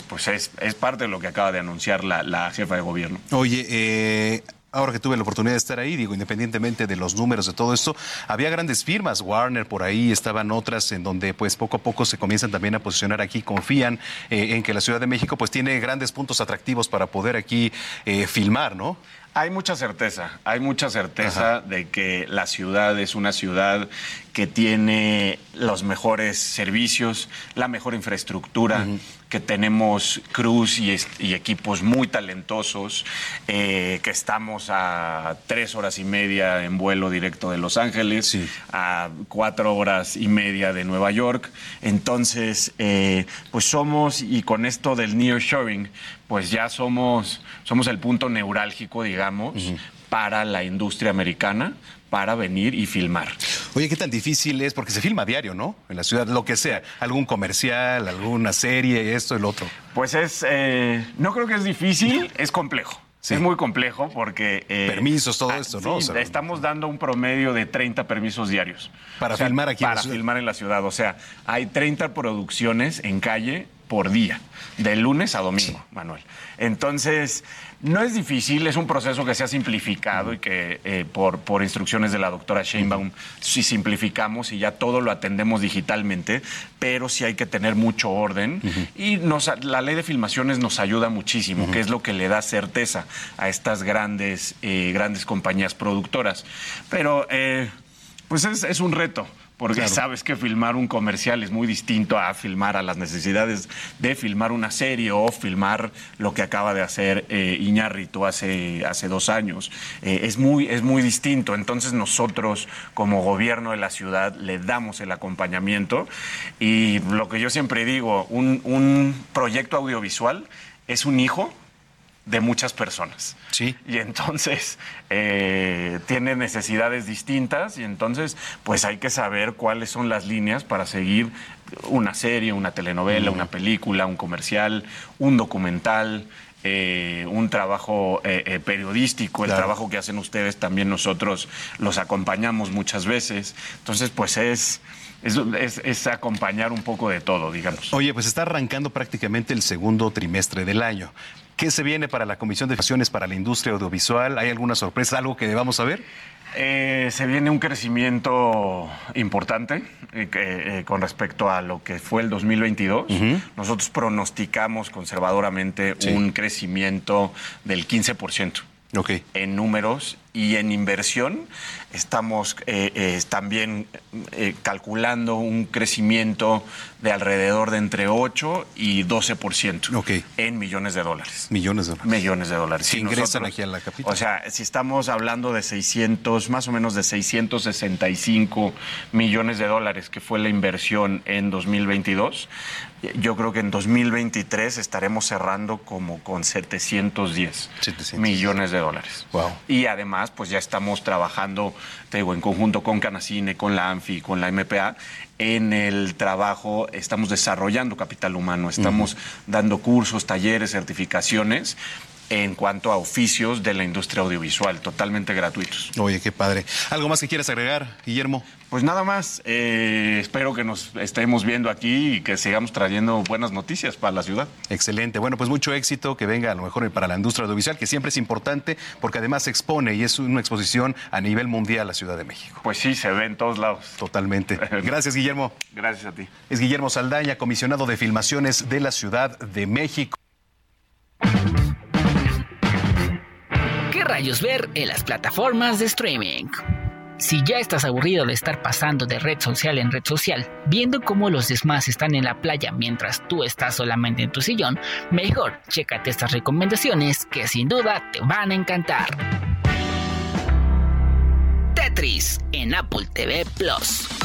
pues es, es, parte de lo que acaba de anunciar la, la jefa de gobierno. Oye, eh, ahora que tuve la oportunidad de estar ahí, digo, independientemente de los números de todo esto, había grandes firmas, Warner por ahí, estaban otras en donde pues poco a poco se comienzan también a posicionar aquí, confían eh, en que la Ciudad de México pues tiene grandes puntos atractivos para poder aquí eh, filmar, ¿no? Hay mucha certeza, hay mucha certeza de que la ciudad es una ciudad que tiene los mejores servicios, la mejor infraestructura, que tenemos cruz y, equipos muy talentosos, eh, que estamos a tres horas y media en vuelo directo de Los Ángeles, a cuatro horas y media de Nueva York. Entonces, eh, pues somos, y con esto del nearshoring, pues ya somos, somos el punto neurálgico, digamos, para la industria americana, para venir y filmar. Oye, ¿qué tan difícil es? Porque se filma diario, ¿no? En la ciudad, lo que sea, algún comercial, alguna serie, esto, el otro. Pues es, eh, no creo que es difícil, es complejo. Es muy complejo porque... Eh, permisos, todo ah, esto, ¿no? estamos dando un promedio de 30 permisos diarios. Para filmar aquí en la ciudad. filmar en la ciudad. O sea, hay 30 producciones en calle por día, de lunes a domingo, Manuel. Entonces, no es difícil, es un proceso que se ha simplificado y que eh, por, por instrucciones de la doctora Sheinbaum, si simplificamos y ya todo lo atendemos digitalmente, pero sí hay que tener mucho orden. Y nos, la ley de filmaciones nos ayuda muchísimo, que es lo que le da certeza a estas grandes, eh, grandes compañías productoras. Pero, eh, pues es, es un reto porque sabes que filmar un comercial es muy distinto a filmar a las necesidades de filmar una serie o filmar lo que acaba de hacer eh, Iñárritu hace, hace dos años. Eh, es, muy, es muy distinto. Entonces nosotros como gobierno de la ciudad le damos el acompañamiento y lo que yo siempre digo, un, un proyecto audiovisual es un hijo de muchas personas. Sí. Y entonces eh, tiene necesidades distintas y entonces pues hay que saber cuáles son las líneas para seguir una serie, una telenovela, una película, un comercial, un documental. Eh, un trabajo eh, periodístico, el trabajo que hacen ustedes también nosotros los acompañamos muchas veces. Entonces, pues es, es, es, acompañar un poco de todo, digamos. Oye, pues está arrancando prácticamente el segundo trimestre del año. ¿Qué se viene para la Comisión de Acciones para la Industria Audiovisual? ¿Hay alguna sorpresa, algo que debamos saber? Eh, se viene un crecimiento importante eh, eh, con respecto a lo que fue el 2022. Nosotros pronosticamos conservadoramente un crecimiento del 15% okay. en números y en inversión estamos eh, eh, también eh, calculando un crecimiento de alrededor de entre 8 y 12% en millones de dólares. Millones de dólares. Millones de dólares. Si ingresan aquí a la capital. O sea, si estamos hablando de 600, más o menos de 665 millones de dólares que fue la inversión en 2022, yo creo que en 2023 estaremos cerrando como con 710 millones de dólares. Wow. Y además, pues ya estamos trabajando, te digo, en conjunto con Canacine, con la ANFI, con la MPA, en el trabajo, estamos desarrollando capital humano, estamos dando cursos, talleres, certificaciones en cuanto a oficios de la industria audiovisual, totalmente gratuitos. Oye, qué padre. ¿Algo más que quieras agregar, Guillermo? Pues nada más, eh, espero que nos estemos viendo aquí y que sigamos trayendo buenas noticias para la ciudad. Excelente, bueno, pues mucho éxito, que venga a lo mejor para la industria audiovisual, que siempre es importante porque además se expone y es una exposición a nivel mundial la Ciudad de México. Pues sí, se ve en todos lados. Totalmente. Gracias, Guillermo. Gracias a ti. Es Guillermo Saldaña, comisionado de filmaciones de la Ciudad de México. Rayos ver en las plataformas de streaming? Si ya estás aburrido de estar pasando de red social en red social, viendo cómo los demás están en la playa mientras tú estás solamente en tu sillón, mejor chécate estas recomendaciones que sin duda te van a encantar. Tetris en Apple TV Plus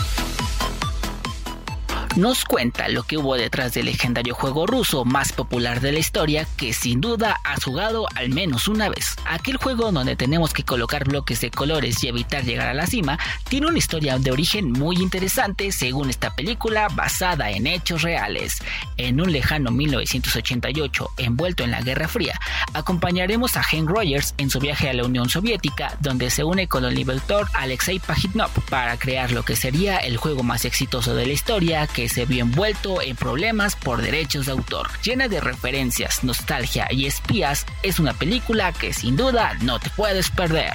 nos cuenta lo que hubo detrás del legendario juego ruso más popular de la historia que sin duda has jugado al menos una vez. Aquel juego donde tenemos que colocar bloques de colores y evitar llegar a la cima tiene una historia de origen muy interesante según esta película basada en hechos reales. En un lejano 1988 envuelto en la Guerra Fría, acompañaremos a Hank Rogers en su viaje a la Unión Soviética donde se une con el inventor Alexei Pajitnov para crear lo que sería el juego más exitoso de la historia que se vio envuelto en problemas por derechos de autor. Llena de referencias, nostalgia y espías, es una película que sin duda no te puedes perder.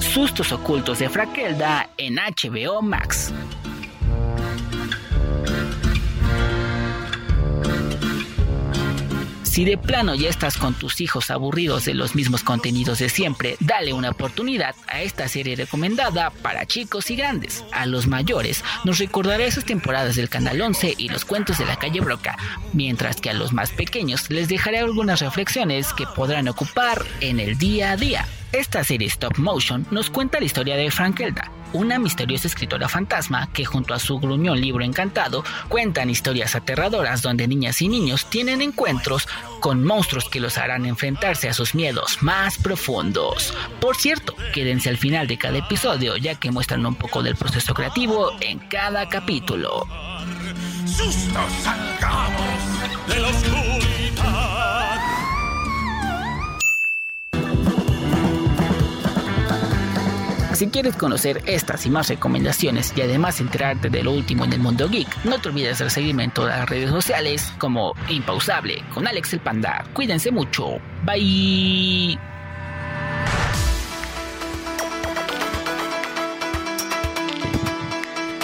Sustos ocultos de Frakelda en HBO Max. Si de plano ya estás con tus hijos aburridos de los mismos contenidos de siempre, dale una oportunidad a esta serie recomendada para chicos y grandes. A los mayores nos recordará esas temporadas del Canal 11 y los cuentos de la calle Broca, mientras que a los más pequeños les dejaré algunas reflexiones que podrán ocupar en el día a día. Esta serie stop motion nos cuenta la historia de Frankelda, una misteriosa escritora fantasma que junto a su gruñón libro encantado cuentan historias aterradoras donde niñas y niños tienen encuentros con monstruos que los harán enfrentarse a sus miedos más profundos. Por cierto, quédense al final de cada episodio ya que muestran un poco del proceso creativo en cada capítulo. Sustos de la Si quieres conocer estas y más recomendaciones y además enterarte de lo último en el mundo geek, no te olvides de seguirme en todas las redes sociales como Impausable con Alex el Panda. Cuídense mucho. Bye.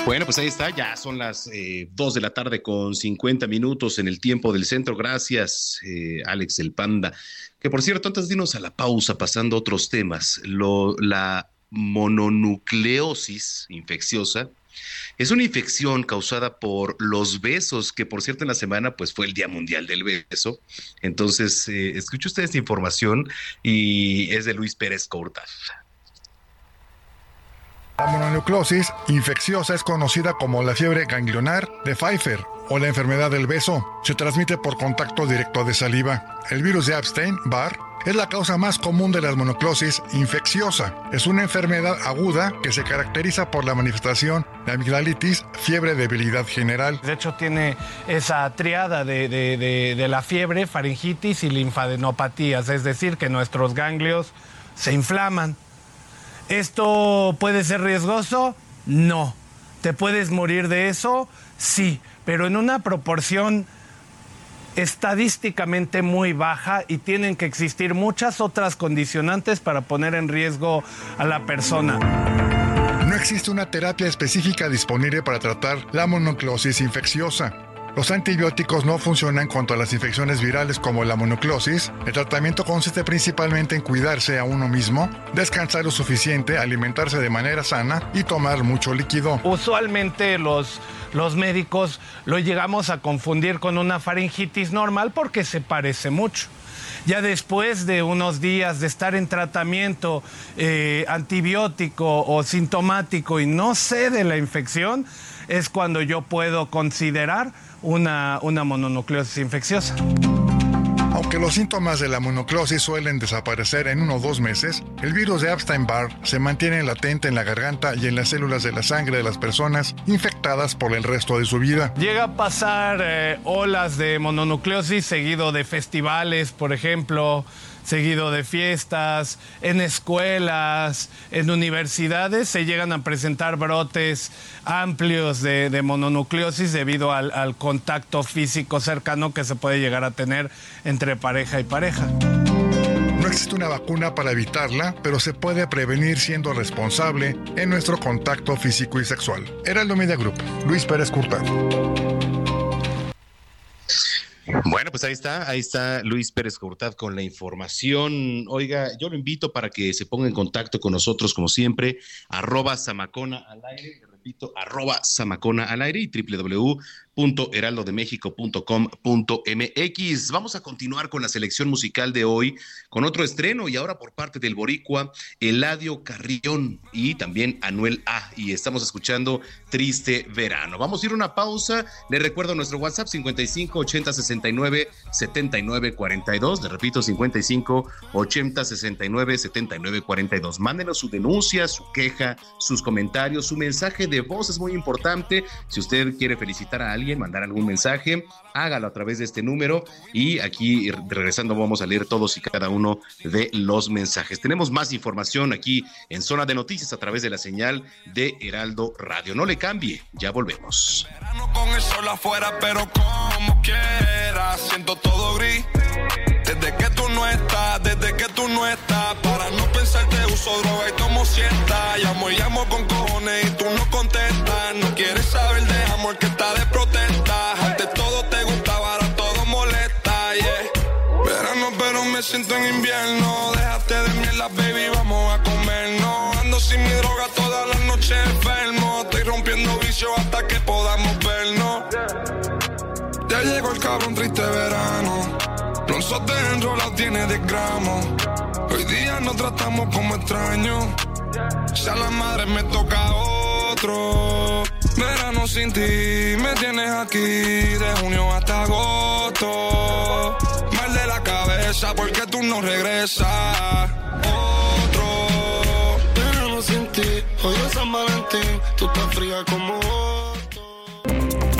Bueno, pues ahí está, ya son las eh, 2 de la tarde con 50 minutos en el tiempo del centro. Gracias, eh, Alex el Panda. Que por cierto, antes de irnos a la pausa, pasando otros temas, la mononucleosis infecciosa. Es una infección causada por los besos, que por cierto en la semana pues fue el Día Mundial del Beso. Entonces, eh, escuche usted esta información y es de Luis Pérez Cortaz. La mononucleosis infecciosa es conocida como la fiebre ganglionar de Pfeiffer o la enfermedad del beso. Se transmite por contacto directo de saliva. El virus de Epstein-Barr es la causa más común de la monoclosis infecciosa. Es una enfermedad aguda que se caracteriza por la manifestación de amigdalitis, fiebre, debilidad general. De hecho, tiene esa triada de, de la fiebre, faringitis y linfadenopatías, es decir, que nuestros ganglios se inflaman. ¿Esto puede ser riesgoso? No. ¿Te puedes morir de eso? Sí, pero en una proporción estadísticamente muy baja y tienen que existir muchas otras condicionantes para poner en riesgo a la persona. No existe una terapia específica disponible para tratar la monoclosis infecciosa. Los antibióticos no funcionan contra las infecciones virales como la monoclosis. El tratamiento consiste principalmente en cuidarse a uno mismo, descansar lo suficiente, alimentarse de manera sana y tomar mucho líquido. Usualmente los los médicos lo llegamos a confundir con una faringitis normal porque se parece mucho. Ya después de unos días de estar en tratamiento eh, antibiótico o sintomático y no cede la infección, es cuando yo puedo considerar una, una mononucleosis infecciosa. Aunque los síntomas de la monoclosis suelen desaparecer en uno o dos meses, el virus de Epstein-Barr se mantiene latente en la garganta y en las células de la sangre de las personas infectadas por el resto de su vida. Llega a pasar eh, olas de mononucleosis seguido de festivales, por ejemplo, seguido de fiestas, en escuelas, en universidades se llegan a presentar brotes amplios de, mononucleosis debido al, al contacto físico cercano que se puede llegar a tener entre pareja y pareja. No existe una vacuna para evitarla, pero se puede prevenir siendo responsable en nuestro contacto físico y sexual. Era el Media Group, Luis Pérez Curtado. Bueno, pues ahí está, ahí está Luis Pérez Cortad con la información. Oiga, yo lo invito para que se ponga en contacto con nosotros, como siempre, arroba Samacona al aire, repito, arroba Samacona al aire y www www.heraldodemexico.com.mx. Vamos a continuar con la selección musical de hoy, con otro estreno y ahora por parte del Boricua, Eladio Carrión y también Anuel A. Y estamos escuchando Triste Verano. Vamos a ir a una pausa. Le recuerdo nuestro WhatsApp 55 80 69 79 42. Le repito, 55 80 69 79 42. Mándenos su denuncia, su queja, sus comentarios, su mensaje voz es muy importante. Si usted quiere felicitar a alguien, mandar algún mensaje, hágalo a través de este número y aquí regresando vamos a leer todos y cada uno de los mensajes. Tenemos más información aquí en Zona de Noticias a través de la señal de Heraldo Radio. No le cambie, ya volvemos. Desde que tú no estás, desde que tú no estás, uso droga y tomo siesta. Llamo y llamo con cojones y tú no contestas. No quieres saber de amor que está de protesta. Antes todo te gustaba, ahora todo molesta, yeah. Verano, pero me siento en invierno. Déjate de mierda, baby, vamos a comer. No ando sin mi droga todas las noches enfermo. Estoy rompiendo vicio hasta que podamos vernos. Ya llegó el cabrón triste verano. Lonzos de enrolado tiene de gramos. Hoy día nos tratamos como extraños. Si a la madre me toca otro. Verano sin ti, me tienes aquí de junio hasta agosto. Mal de la cabeza porque tú no regresas. Otro. Verano sin ti, hoy es San Valentín, tú estás fría como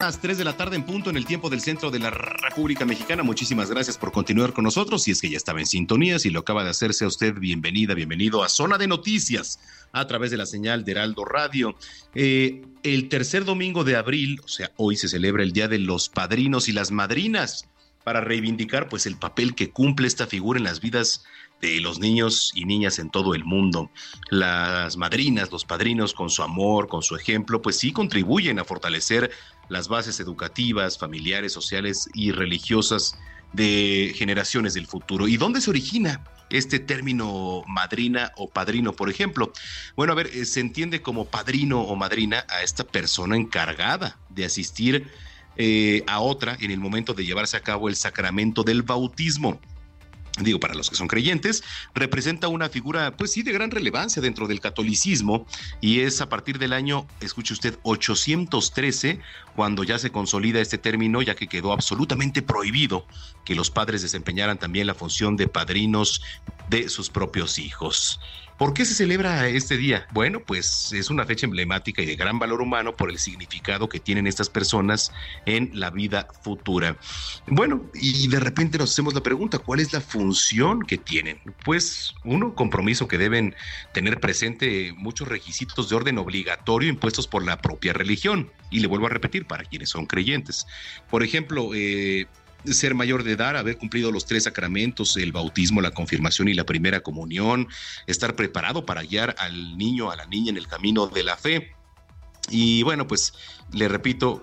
Las 3 de la tarde en punto en el tiempo del centro de la República Mexicana. Muchísimas gracias por continuar con nosotros. Si es que ya estaba en sintonía, si lo acaba de hacerse a usted, bienvenida, bienvenido a Zona de Noticias a través de la señal de Heraldo Radio. Eh, el tercer domingo de abril, o sea, hoy se celebra el Día de los Padrinos y las Madrinas para reivindicar pues el papel que cumple esta figura en las vidas de los niños y niñas en todo el mundo. Las madrinas, los padrinos con su amor, con su ejemplo, pues sí contribuyen a fortalecer las bases educativas, familiares, sociales y religiosas de generaciones del futuro. ¿Y dónde se origina este término madrina o padrino, por ejemplo? Bueno, a ver, eh, se entiende como padrino o madrina a esta persona encargada de asistir eh, a otra en el momento de llevarse a cabo el sacramento del bautismo digo, para los que son creyentes, representa una figura, pues sí, de gran relevancia dentro del catolicismo y es a partir del año, escuche usted, 813, cuando ya se consolida este término, ya que quedó absolutamente prohibido que los padres desempeñaran también la función de padrinos de sus propios hijos. ¿Por qué se celebra este día? Bueno, pues es una fecha emblemática y de gran valor humano por el significado que tienen estas personas en la vida futura. Bueno, y de repente nos hacemos la pregunta, ¿cuál es la función que tienen? Pues uno, compromiso que deben tener presente muchos requisitos de orden obligatorio impuestos por la propia religión. Y le vuelvo a repetir, para quienes son creyentes. Por ejemplo, eh, ser mayor de edad, haber cumplido los tres sacramentos, el bautismo, la confirmación y la primera comunión, estar preparado para guiar al niño, a la niña en el camino de la fe. Y bueno, pues le repito,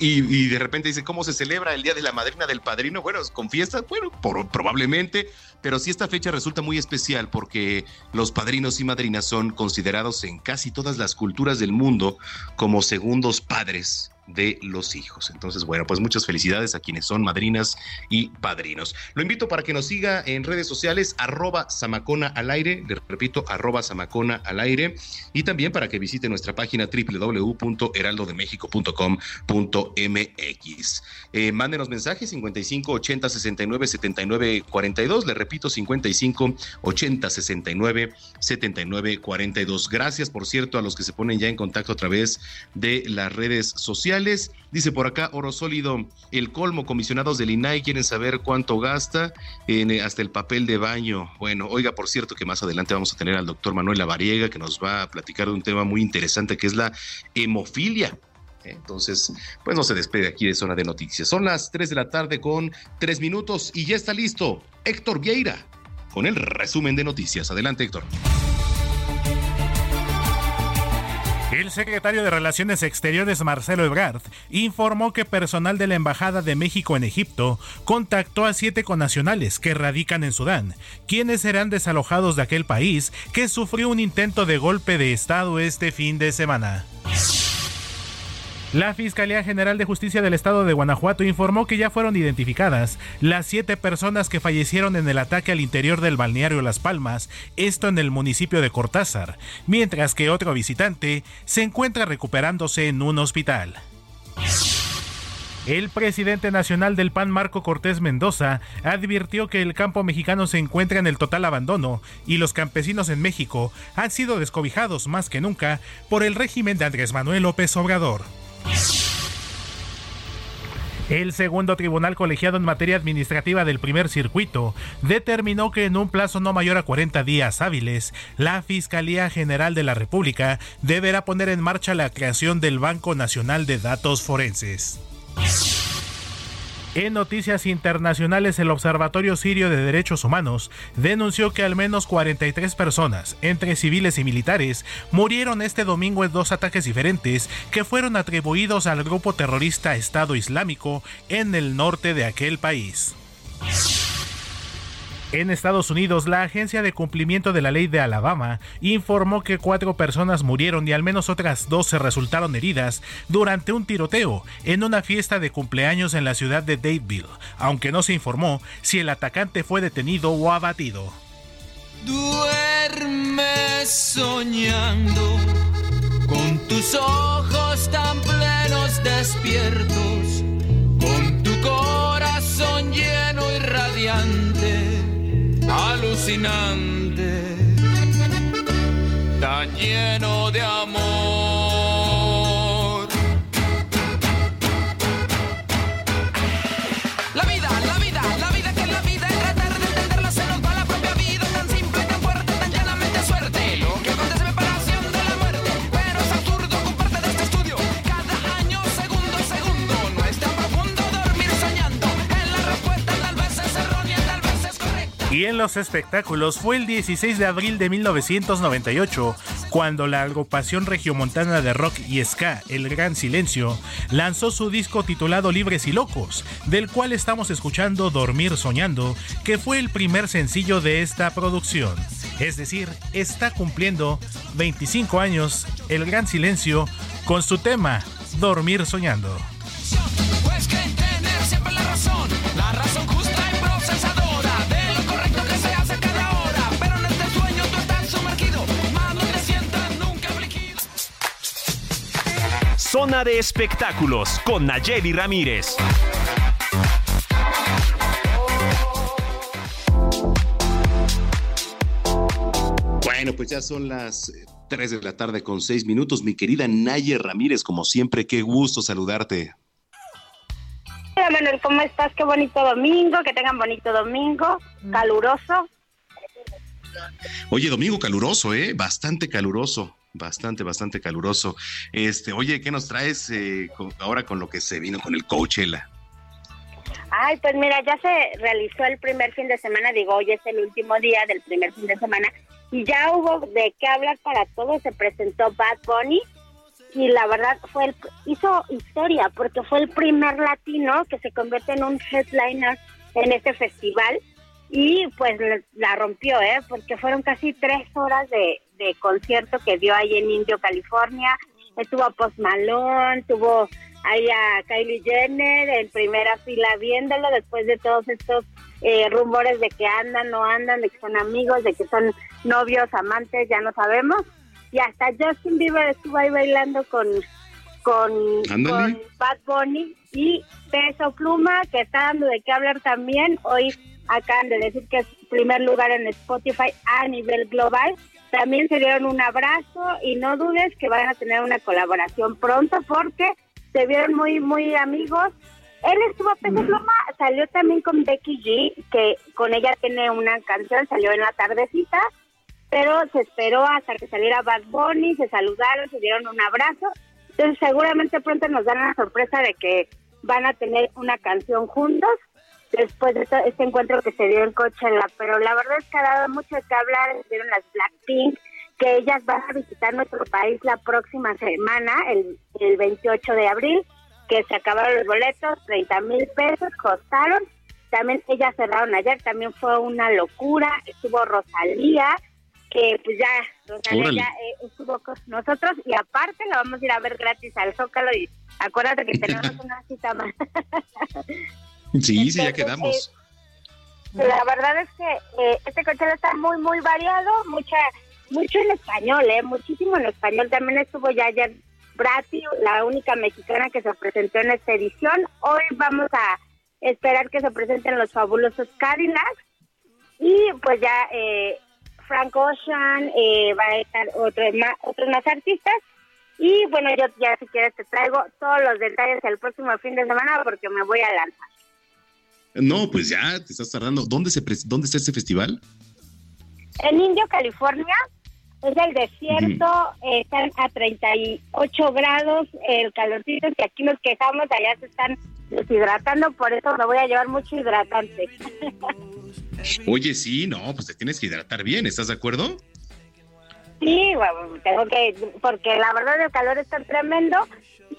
y, de repente dice, ¿cómo se celebra el Día de la Madrina del Padrino? Bueno, con fiesta, bueno, probablemente, pero sí esta fecha resulta muy especial porque los padrinos y madrinas son considerados en casi todas las culturas del mundo como segundos padres de los hijos. Entonces, bueno, pues muchas felicidades a quienes son madrinas y padrinos. Lo invito para que nos siga en redes sociales, arroba Samacona al aire, le repito, arroba Samacona al aire, y también para que visite nuestra página www.heraldodemexico.com.mx. Eh, mándenos mensajes 55 80 69 79 42, le repito, 55 80 69 79 42. Gracias, por cierto, a los que se ponen ya en contacto a través de las redes sociales Dice por acá, oro sólido, el colmo, comisionados del INAI quieren saber cuánto gasta en, eh, hasta el papel de baño. Bueno, oiga, por cierto que más adelante vamos a tener al doctor Manuel Lavariega que nos va a platicar de un tema muy interesante que es la hemofilia. Entonces, pues no se despede aquí de Zona de Noticias. Son las 3 de la tarde con 3 minutos y ya está listo Héctor Vieira con el resumen de noticias. Adelante, Héctor. El secretario de Relaciones Exteriores Marcelo Ebrard informó que personal de la Embajada de México en Egipto contactó a siete conacionales que radican en Sudán, quienes serán desalojados de aquel país que sufrió un intento de golpe de Estado este fin de semana. La Fiscalía General de Justicia del Estado de Guanajuato informó que ya fueron identificadas las siete personas que fallecieron en el ataque al interior del balneario Las Palmas, esto en el municipio de Cortázar, mientras que otro visitante se encuentra recuperándose en un hospital. El presidente nacional del PAN, Marco Cortés Mendoza, advirtió que el campo mexicano se encuentra en el total abandono y los campesinos en México han sido descobijados más que nunca por el régimen de Andrés Manuel López Obrador. El segundo tribunal colegiado en materia administrativa del primer circuito determinó que en un plazo no mayor a 40 días hábiles, la Fiscalía General de la República deberá poner en marcha la creación del Banco Nacional de Datos Forenses. En noticias internacionales, el Observatorio Sirio de Derechos Humanos denunció que al menos 43 personas, entre civiles y militares, murieron este domingo en dos ataques diferentes que fueron atribuidos al grupo terrorista Estado Islámico en el norte de aquel país. En Estados Unidos, la Agencia de Cumplimiento de la Ley de Alabama informó que cuatro personas murieron y al menos otras 12 resultaron heridas durante un tiroteo en una fiesta de cumpleaños en la ciudad de Dadeville, aunque no se informó si el atacante fue detenido o abatido. Duerme soñando con tus ojos tan plenos despiertos, con tu corazón lleno y radiante alucinante, tan lleno de amor. Y en los espectáculos fue el 16 de abril de 1998 cuando la agrupación regiomontana de rock y ska El Gran Silencio lanzó su disco titulado Libres y Locos, del cual estamos escuchando Dormir Soñando, que fue el primer sencillo de esta producción. Es decir, está cumpliendo 25 años El Gran Silencio con su tema Dormir Soñando. Pues Zona de espectáculos con Nayeli Ramírez. Bueno, pues ya son las 3 de la tarde con 6 minutos. Mi querida Naye Ramírez, como siempre, qué gusto saludarte. Hola Manuel, ¿cómo estás? Qué bonito domingo, que tengan bonito domingo, caluroso. Oye, domingo caluroso, ¿eh? Bastante caluroso. Bastante, bastante caluroso. Este, oye, ¿qué nos traes eh, con- ahora con lo que se vino con el Coachella? Ay, pues mira, ya se realizó el primer fin de semana, digo, hoy es el último día del primer fin de semana, y ya hubo de qué hablar para todos, se presentó Bad Bunny, y la verdad fue el, hizo historia, porque fue el primer latino que se convierte en un headliner en este festival, y pues la rompió, ¿eh? Porque fueron casi tres horas de, de concierto que dio ahí en Indio, California, estuvo a Post Malone, tuvo ahí a Kylie Jenner en primera fila viéndolo después de todos estos eh, rumores de que andan, no andan, de que son amigos, de que son novios, amantes, ya no sabemos. Y hasta Justin Bieber estuvo ahí bailando con, con, con Bad Bunny y Peso Pluma, que está dando de qué hablar también. Hoy acaban de decir que es primer lugar en Spotify a nivel global. También se dieron un abrazo y no dudes que van a tener una colaboración pronto porque se vieron muy, muy amigos. Él estuvo a Peso Pluma, salió también con Becky G, que con ella tiene una canción, salió en la tardecita, pero se esperó hasta que saliera Bad Bunny, se saludaron, se dieron un abrazo. Entonces seguramente pronto nos dan la sorpresa de que van a tener una canción juntos después de este encuentro que se dio en Coachella. Pero la verdad es que ha dado mucho qué hablar, vieron las Blackpink, que ellas van a visitar nuestro país la próxima semana, el, el 28 de abril, que se acabaron los boletos, 30 mil pesos costaron. También ellas cerraron ayer, también fue una locura. Estuvo Rosalía, que pues ya, Rosalía ya eh, estuvo con nosotros y aparte la vamos a ir a ver gratis al Zócalo y acuérdate que tenemos una cita más. sí, sí, ya quedamos. Eh, la verdad es que eh, este coche está muy, muy variado, mucha mucho en español, ¿eh? Muchísimo en español. También estuvo ya ayer Brati, la única mexicana que se presentó en esta edición. Hoy vamos a esperar que se presenten los fabulosos Cadillacs. Y pues ya eh, Frank Ocean, eh, va a estar otros más, otros más artistas. Y bueno, yo ya si quieres te traigo todos los detalles el próximo fin de semana porque me voy a lanzar. No, pues ya te estás tardando. ¿Dónde, se ¿Dónde está este festival? En Indio, California es el desierto, están a 38 grados, el calorcito que aquí nos quejamos, allá se están deshidratando, por eso me voy a llevar mucho hidratante. Oye, sí, no, pues te tienes que hidratar bien, ¿estás de acuerdo? Sí, bueno, tengo que, porque la verdad el calor está tremendo.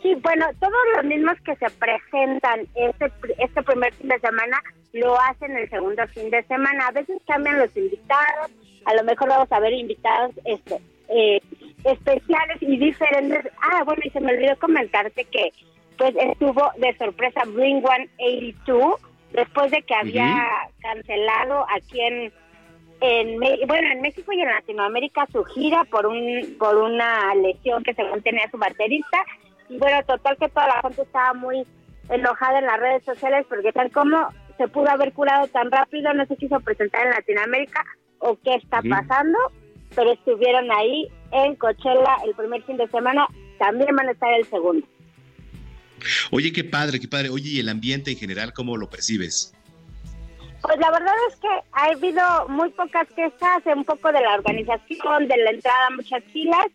Sí, bueno, todos los mismos que se presentan este, este primer fin de semana lo hacen el segundo fin de semana. A veces cambian los invitados, a lo mejor vamos a ver invitados este, eh, especiales y diferentes. Ah, bueno, y se me olvidó comentarte que pues estuvo de sorpresa Bring 182 después de que había cancelado aquí en, en bueno en México y en Latinoamérica su gira por un por una lesión que según tenía su baterista y bueno total que toda la gente estaba muy enojada en las redes sociales porque tal como se pudo haber curado tan rápido no se quiso presentar en Latinoamérica o qué está pasando, pero estuvieron ahí en Coachella el primer fin de semana, también van a estar el segundo. Oye, qué padre, qué padre. Oye, ¿y el ambiente en general cómo lo percibes? Pues la verdad es que ha habido muy pocas quejas, un poco de la organización, de la entrada, muchas filas,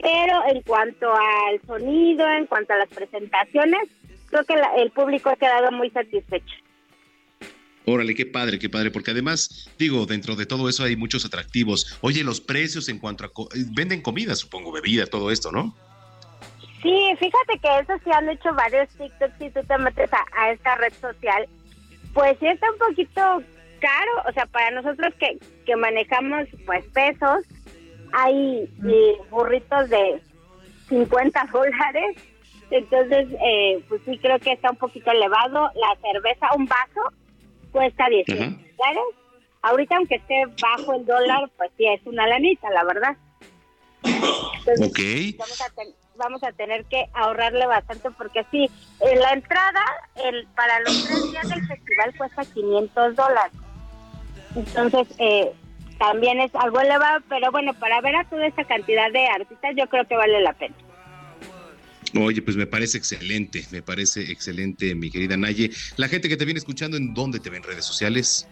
pero en cuanto al sonido, en cuanto a las presentaciones, creo que el público ha quedado muy satisfecho. Órale, qué padre, qué padre, porque además, digo, dentro de todo eso hay muchos atractivos. Oye, los precios en cuanto a... Eh, venden comida, supongo, bebida, todo esto, ¿no? Sí, fíjate que eso sí han hecho varios TikToks si tú te metes a, esta red social. Pues sí está un poquito caro, o sea, para nosotros que, que manejamos pues pesos, hay eh, burritos de 50 dólares, entonces pues sí creo que está un poquito elevado. La cerveza, un vaso, cuesta 10 dólares. Ahorita, aunque esté bajo el dólar, pues sí, es una lanita, la verdad. ok. Vamos a, tener que ahorrarle bastante porque sí, en la entrada el para los tres días del festival cuesta 500 dólares. Entonces, eh, también es algo elevado, pero bueno, para ver a toda esa cantidad de artistas yo creo que vale la pena. Oye, pues me parece excelente, me parece excelente, mi querida Naye. La gente que te viene escuchando, ¿en dónde te ven redes sociales?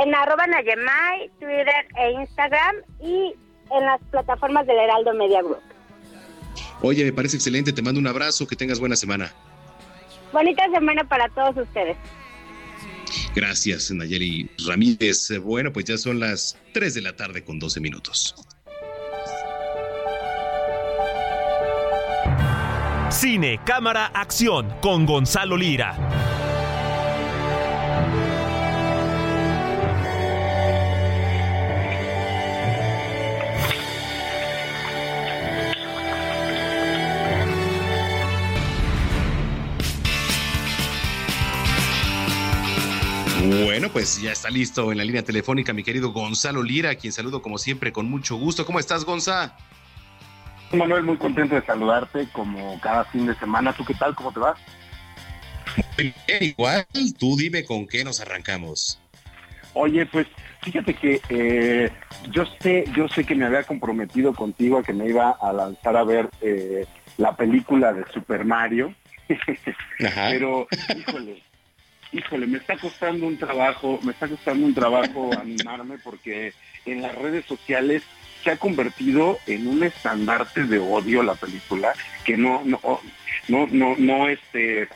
En arroba Nayemay, Twitter e Instagram y en las plataformas del Heraldo Media Group. Oye, me parece excelente, te mando un abrazo, que tengas buena semana. Bonita semana para todos ustedes. Gracias, Nayeli Ramírez. Bueno, pues ya son las 3 de la tarde con 12 minutos. Cine, cámara, acción con Gonzalo Lira. Bueno, pues ya está listo en la línea telefónica mi querido Gonzalo Lira, a quien saludo como siempre con mucho gusto. ¿Cómo estás, Gonzalo? Manuel, muy contento de saludarte como cada fin de semana. ¿Tú qué tal? ¿Cómo te va? Muy bien, igual. Tú dime con qué nos arrancamos. Oye, pues fíjate que eh, yo sé, yo sé que me había comprometido contigo a que me iba a lanzar a ver eh, la película de Super Mario. Pero, híjole, híjole, me está costando un trabajo, me está costando un trabajo animarme porque en las redes sociales se ha convertido en un estandarte de odio la película que no, no, no, no, no, este,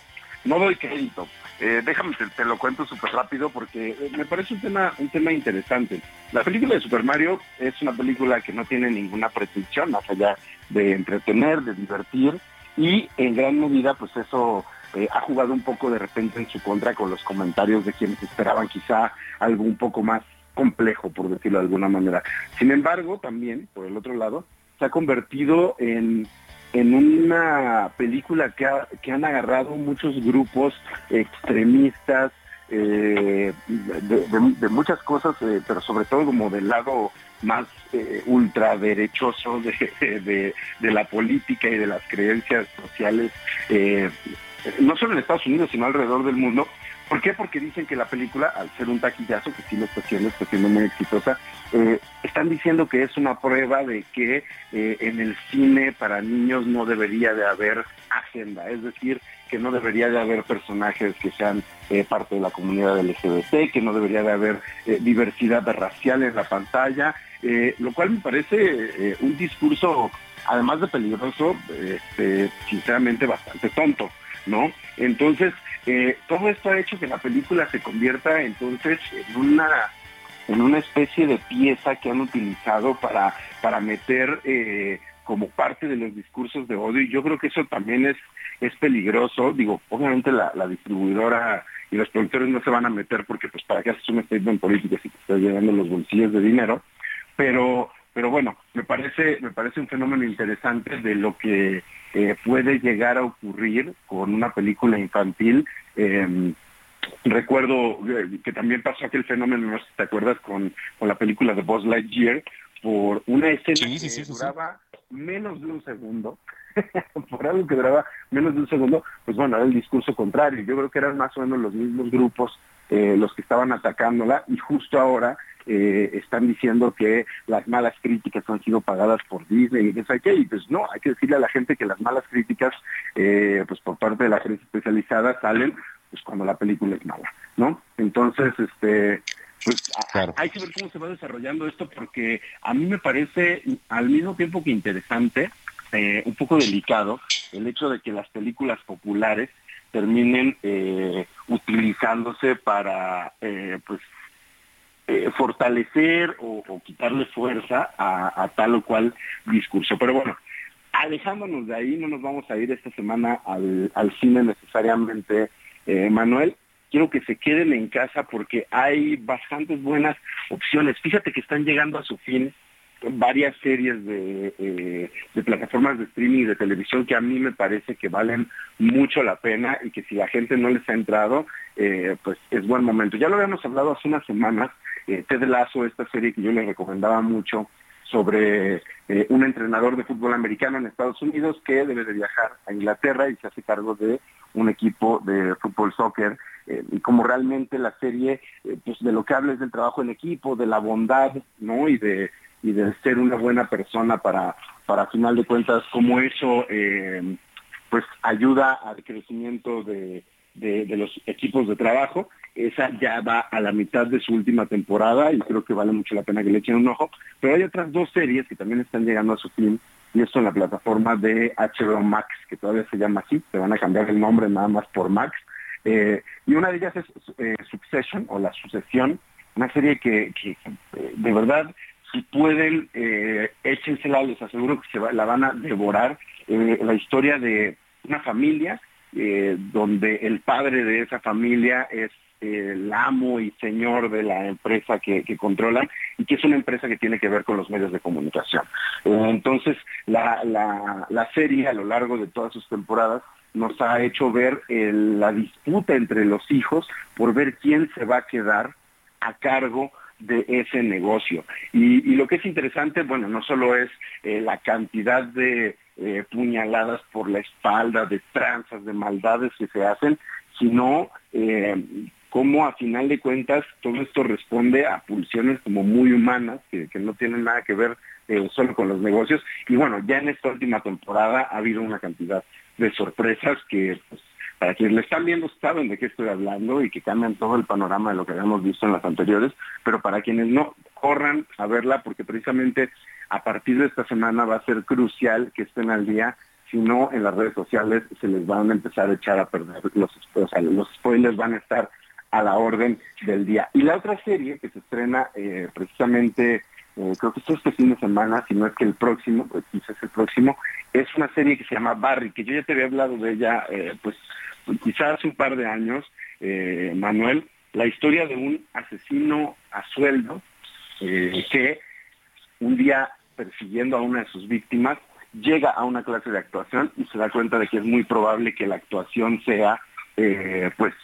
no doy crédito. Eh, déjame te, lo cuento súper rápido porque me parece un tema, un tema interesante. La película de Super Mario es una película que no tiene ninguna pretensión más allá de entretener, de divertir y en gran medida pues eso eh, ha jugado un poco de repente en su contra con los comentarios de quienes esperaban quizá algo un poco más complejo, por decirlo de alguna manera. Sin embargo, también, por el otro lado, se ha convertido en, en una película que, que han agarrado muchos grupos extremistas, eh, de, muchas cosas, eh, pero sobre todo como del lado más ultraderechoso de, de, la política y de las creencias sociales, no solo en Estados Unidos, sino alrededor del mundo, ¿Por qué? Porque dicen que la película, al ser un taquillazo, que sí lo está haciendo, está siendo muy exitosa, eh, están diciendo que es una prueba de que eh, en el cine para niños no debería de haber agenda, es decir, que no debería de haber personajes que sean eh, parte de la comunidad LGBT, que no debería de haber diversidad racial en la pantalla, lo cual me parece un discurso, además de peligroso, este, sinceramente bastante tonto, Entonces, eh, todo esto ha hecho que la película se convierta entonces en una en una especie de pieza que han utilizado para, para meter eh, como parte de los discursos de odio. Y yo creo que eso también es, es peligroso. Digo, obviamente la, distribuidora y los productores no se van a meter porque pues para qué haces un statement político si te estás llenando los bolsillos de dinero, pero pero bueno, me parece, me parece un fenómeno interesante de lo que eh, puede llegar a ocurrir con una película infantil. Em, recuerdo eh, que también pasó aquel fenómeno, no sé si te acuerdas, con, la película de Buzz Lightyear, por una escena que duraba menos de un segundo, por algo que duraba menos de un segundo, pues bueno, era el discurso contrario. Yo creo que eran más o menos los mismos grupos eh, los que estaban atacándola y justo ahora eh, están diciendo que las malas críticas han sido pagadas por Disney y eso qué, y pues no, hay que decirle a la gente que las malas críticas eh, pues por parte de la gente especializada salen pues cuando la película es mala, ¿no? Entonces, este, pues hay que ver cómo se va desarrollando esto porque a mí me parece al mismo tiempo que interesante, eh, un poco delicado, el hecho de que las películas populares terminen utilizándose para pues eh, fortalecer o, quitarle fuerza a, tal o cual discurso. Pero bueno, alejándonos de ahí, no nos vamos a ir esta semana al, cine necesariamente, eh, Manuel. Quiero que se queden en casa porque hay bastantes buenas opciones. Fíjate que están llegando a su fin varias series de, eh, de, plataformas de streaming y de televisión que a mí me parece que valen mucho la pena y que si la gente no les ha entrado, pues es buen momento. Ya lo habíamos hablado hace unas semanas eh, Ted Lasso, esta serie que yo le recomendaba mucho sobre eh, un entrenador de fútbol americano en Estados Unidos que debe de viajar a Inglaterra y se hace cargo de un equipo de fútbol soccer eh, y como realmente la serie pues de lo que habla es del trabajo en equipo de la bondad no y de y de ser una buena persona para para final de cuentas como eso pues ayuda al crecimiento de, de los equipos de trajo esa ya va a la mitad de su última temporada y creo que vale mucho la pena que le echen un ojo. Pero hay otras dos series que también están llegando a su fin y esto en la plataforma de HBO Max, que todavía se llama así, te van a cambiar el nombre nada más por Max. Eh, y una de ellas es eh, Succession o La Sucesión, una serie que, de verdad, si pueden, eh, échensela, les aseguro que se la van a devorar. la historia de una familia donde el padre de esa familia es el amo y señor de la empresa que, controlan y que es una empresa que tiene que ver con los medios de comunicación. Eh, entonces, la, serie a lo largo de todas sus temporadas nos ha hecho ver la disputa entre los hijos por ver quién se va a quedar a cargo de ese negocio. Y, lo que es interesante, bueno, no solo es eh, la cantidad de eh, puñaladas por la espalda, de tranzas, de maldades que se hacen, sino cómo a final de cuentas todo esto responde a pulsiones como muy humanas, que, no tienen nada que ver eh, solo con los negocios. Y bueno, ya en esta última temporada ha habido una cantidad de sorpresas que pues, para quienes le están viendo saben de qué estoy hablando y que cambian todo el panorama de lo que habíamos visto en las anteriores, pero para quienes no, corran a verla porque precisamente a partir de esta semana va a ser crucial que estén al día si no en las redes sociales se les van a empezar a echar a perder los, o sea, los spoilers van a estar a la orden del día. Y la otra serie que se estrena eh, precisamente, eh, creo que es este fin de semana, si no es que el próximo, pues quizás el próximo, es una serie que se llama Barry, que yo ya te había hablado de ella, eh, pues quizás hace un par de años, Manuel, la historia de un asesino a sueldo que un día persiguiendo a una de sus víctimas llega a una clase de actuación y se da cuenta de que es muy probable que la actuación sea pues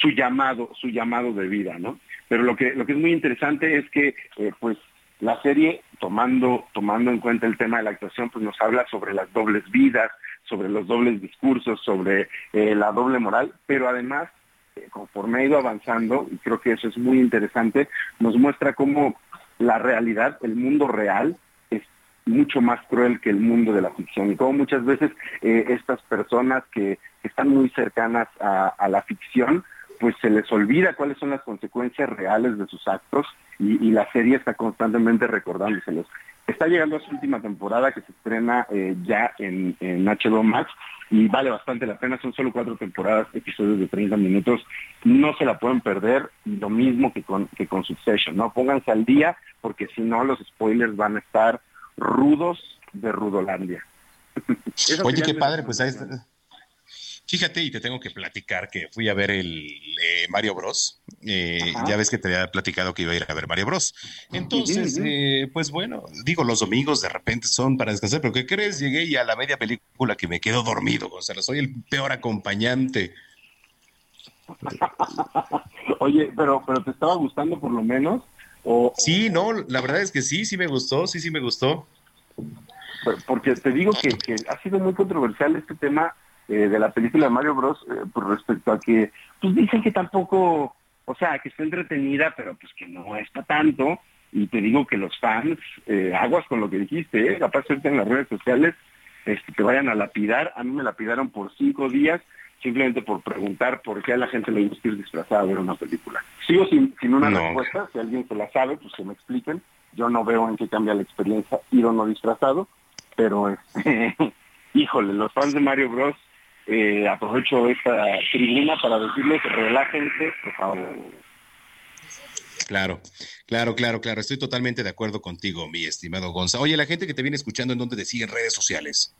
su llamado, su llamado de vida, ¿no? Pero lo que, lo que es muy interesante es que, eh, pues, la serie, tomando, tomando en cuenta el tema de la actuación, pues nos habla sobre las dobles vidas, sobre los dobles discursos, sobre eh, la doble moral, pero además, eh, conforme ha ido avanzando, y creo que eso es muy interesante, nos muestra cómo la realidad, el mundo real, es mucho más cruel que el mundo de la ficción y cómo muchas veces estas personas que, están muy cercanas a la ficción, pues se les olvida cuáles son las consecuencias reales de sus actos y, la serie está constantemente recordándoselos. Está llegando a su última temporada que se estrena eh, ya en, en, HBO Max y vale bastante la pena, son solo cuatro temporadas, episodios de 30 minutos, no se la pueden perder lo mismo que con, que con Succession, ¿no? Pónganse al día porque si no los spoilers van a estar rudos de Rudolandia. Oye, qué padre, pues ahí está Fíjate, y te tengo que platicar que fui a ver el eh, Mario Bros. Eh, ya ves que te había platicado que iba a ir a ver Mario Bros. Entonces, eh, pues bueno, digo, los domingos de repente son para descansar, pero ¿qué crees? Llegué y a la media película que me quedo dormido, o sea, soy el peor acompañante. Oye, pero, pero ¿te estaba gustando por lo menos? O, sí, no, la verdad es que sí, sí me gustó, sí, sí me gustó. Porque te digo que, que ha sido muy controversial este tema eh, de la película de Mario Bros. Eh, por respecto a que, pues dicen que tampoco, o sea, que está entretenida, pero pues que no está tanto. Y te digo que los fans, eh, aguas con lo que dijiste, ¿eh? capaz de en las redes sociales, este, te vayan a lapidar. A mí me lapidaron por cinco días simplemente por preguntar por qué a la gente le gusta ir disfrazada a ver una película. Sigo sin, sin una respuesta, si alguien se la sabe, pues que me expliquen. Yo no veo en qué cambia la experiencia ir o no disfrazado, pero este, híjole, los fans de Mario Bros eh, aprovecho esta tribuna para decirles relájense, por favor. Claro, claro, claro, claro. Estoy totalmente de acuerdo contigo, mi estimado Gonza. Oye, la gente que te viene escuchando, ¿en dónde te siguen redes sociales?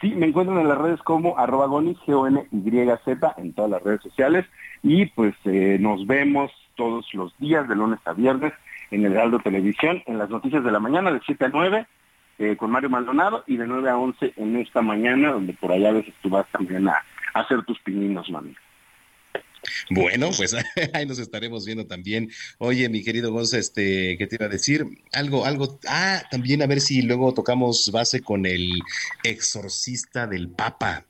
Sí, me encuentran en las redes como arroba gonis, G-O-N-Y-Z, en todas las redes sociales. Y pues eh, nos vemos todos los días, de lunes a viernes, en el Heraldo Televisión, en las noticias de la mañana, de 7 a 9 eh, con Mario Maldonado y de 9 a 11 en esta mañana, donde por allá a veces tú vas también a, hacer tus pininos, mami. Bueno, pues ahí nos estaremos viendo también. Oye, mi querido Gonza, este, ¿qué te iba a decir? Algo, algo, ah, también a ver si luego tocamos base con el exorcista del Papa.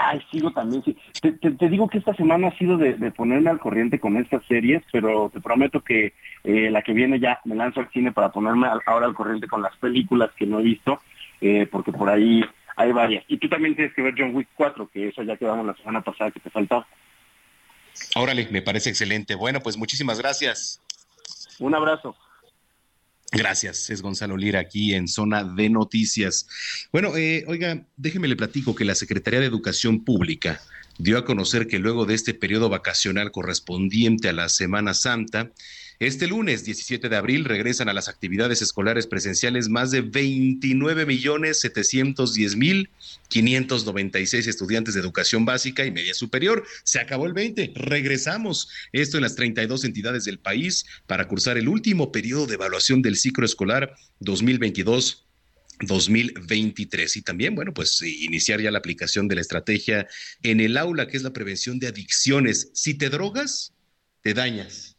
Ay, sigo también, sí. Te, digo que esta semana ha sido de, ponerme al corriente con estas series, pero te prometo que eh, la que viene ya me lanzo al cine para ponerme ahora al corriente con las películas que no he visto, eh, porque por ahí hay varias. Y tú también tienes que ver John Wick 4, que eso ya quedamos la semana pasada que te faltaba. Órale, me parece excelente. Bueno, pues muchísimas gracias. Un abrazo. Gracias, es Gonzalo Lira aquí en Zona de Noticias. Bueno, eh, oiga, déjeme le platico que la Secretaría de Educación Pública dio a conocer que luego de este periodo vacacional correspondiente a la Semana Santa, este lunes 17 de abril regresan a las actividades escolares presenciales más de 29 millones 710 mil 596 estudiantes de educación básica y media superior. Se acabó el 20. Regresamos. Esto en las 32 entidades del país para cursar el último periodo de evaluación del ciclo escolar 2022. 2023 y también, bueno, pues iniciar ya la aplicación de la estrategia en el aula, que es la prevención de adicciones. Si te drogas, te dañas.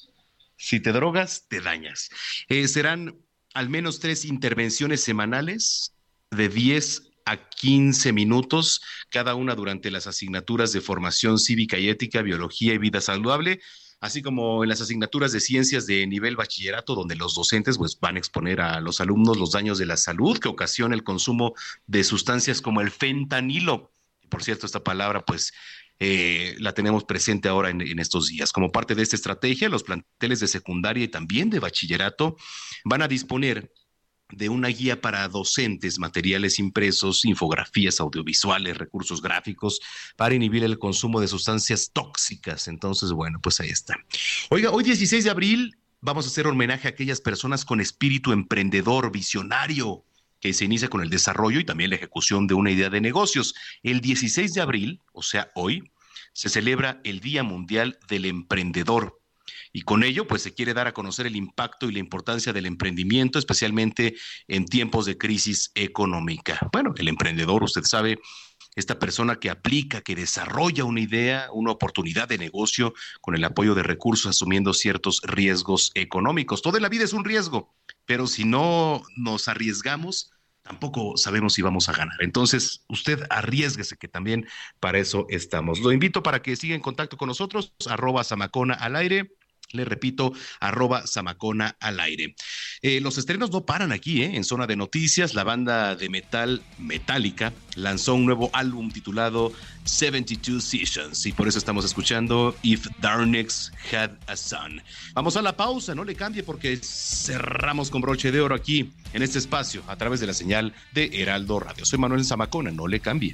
Si te drogas, te dañas. Eh, serán al menos tres intervenciones semanales de 10 a 15 minutos, cada una durante las asignaturas de formación cívica y ética, biología y vida saludable, así como en las asignaturas de ciencias de nivel bachillerato, donde los docentes pues, van a exponer a los alumnos los daños de la salud que ocasiona el consumo de sustancias como el fentanilo. Por cierto, esta palabra pues eh, la tenemos presente ahora en, estos días. Como parte de esta estrategia, los planteles de secundaria y también de bachillerato van a disponer de una guía para docentes, materiales impresos, infografías audiovisuales, recursos gráficos, para inhibir el consumo de sustancias tóxicas. Entonces, bueno, pues ahí está. Oiga, hoy 16 de abril vamos a hacer homenaje a aquellas personas con espíritu emprendedor, visionario, que se inicia con el desarrollo y también la ejecución de una idea de negocios. El 16 de abril, o sea, hoy, se celebra el Día Mundial del Emprendedor. Y con ello, pues se quiere dar a conocer el impacto y la importancia del emprendimiento, especialmente en tiempos de crisis económica. Bueno, el emprendedor, usted sabe, esta persona que aplica, que desarrolla una idea, una oportunidad de negocio con el apoyo de recursos, asumiendo ciertos riesgos económicos. Toda la vida es un riesgo, pero si no nos arriesgamos, tampoco sabemos si vamos a ganar. Entonces, usted arriesguese, que también para eso estamos. Lo invito para que siga en contacto con nosotros, arroba Samacona al aire le repito, arroba Samacona al aire. Eh, los estrenos no paran aquí, ¿eh? En zona de noticias, la banda de metal Metallica lanzó un nuevo álbum titulado 72 Seasons y por eso estamos escuchando If Darnex Had a Son. Vamos a la pausa, no le cambie porque cerramos con broche de oro aquí en este espacio a través de la señal de Heraldo Radio. Soy Manuel Zamacona, no le cambie.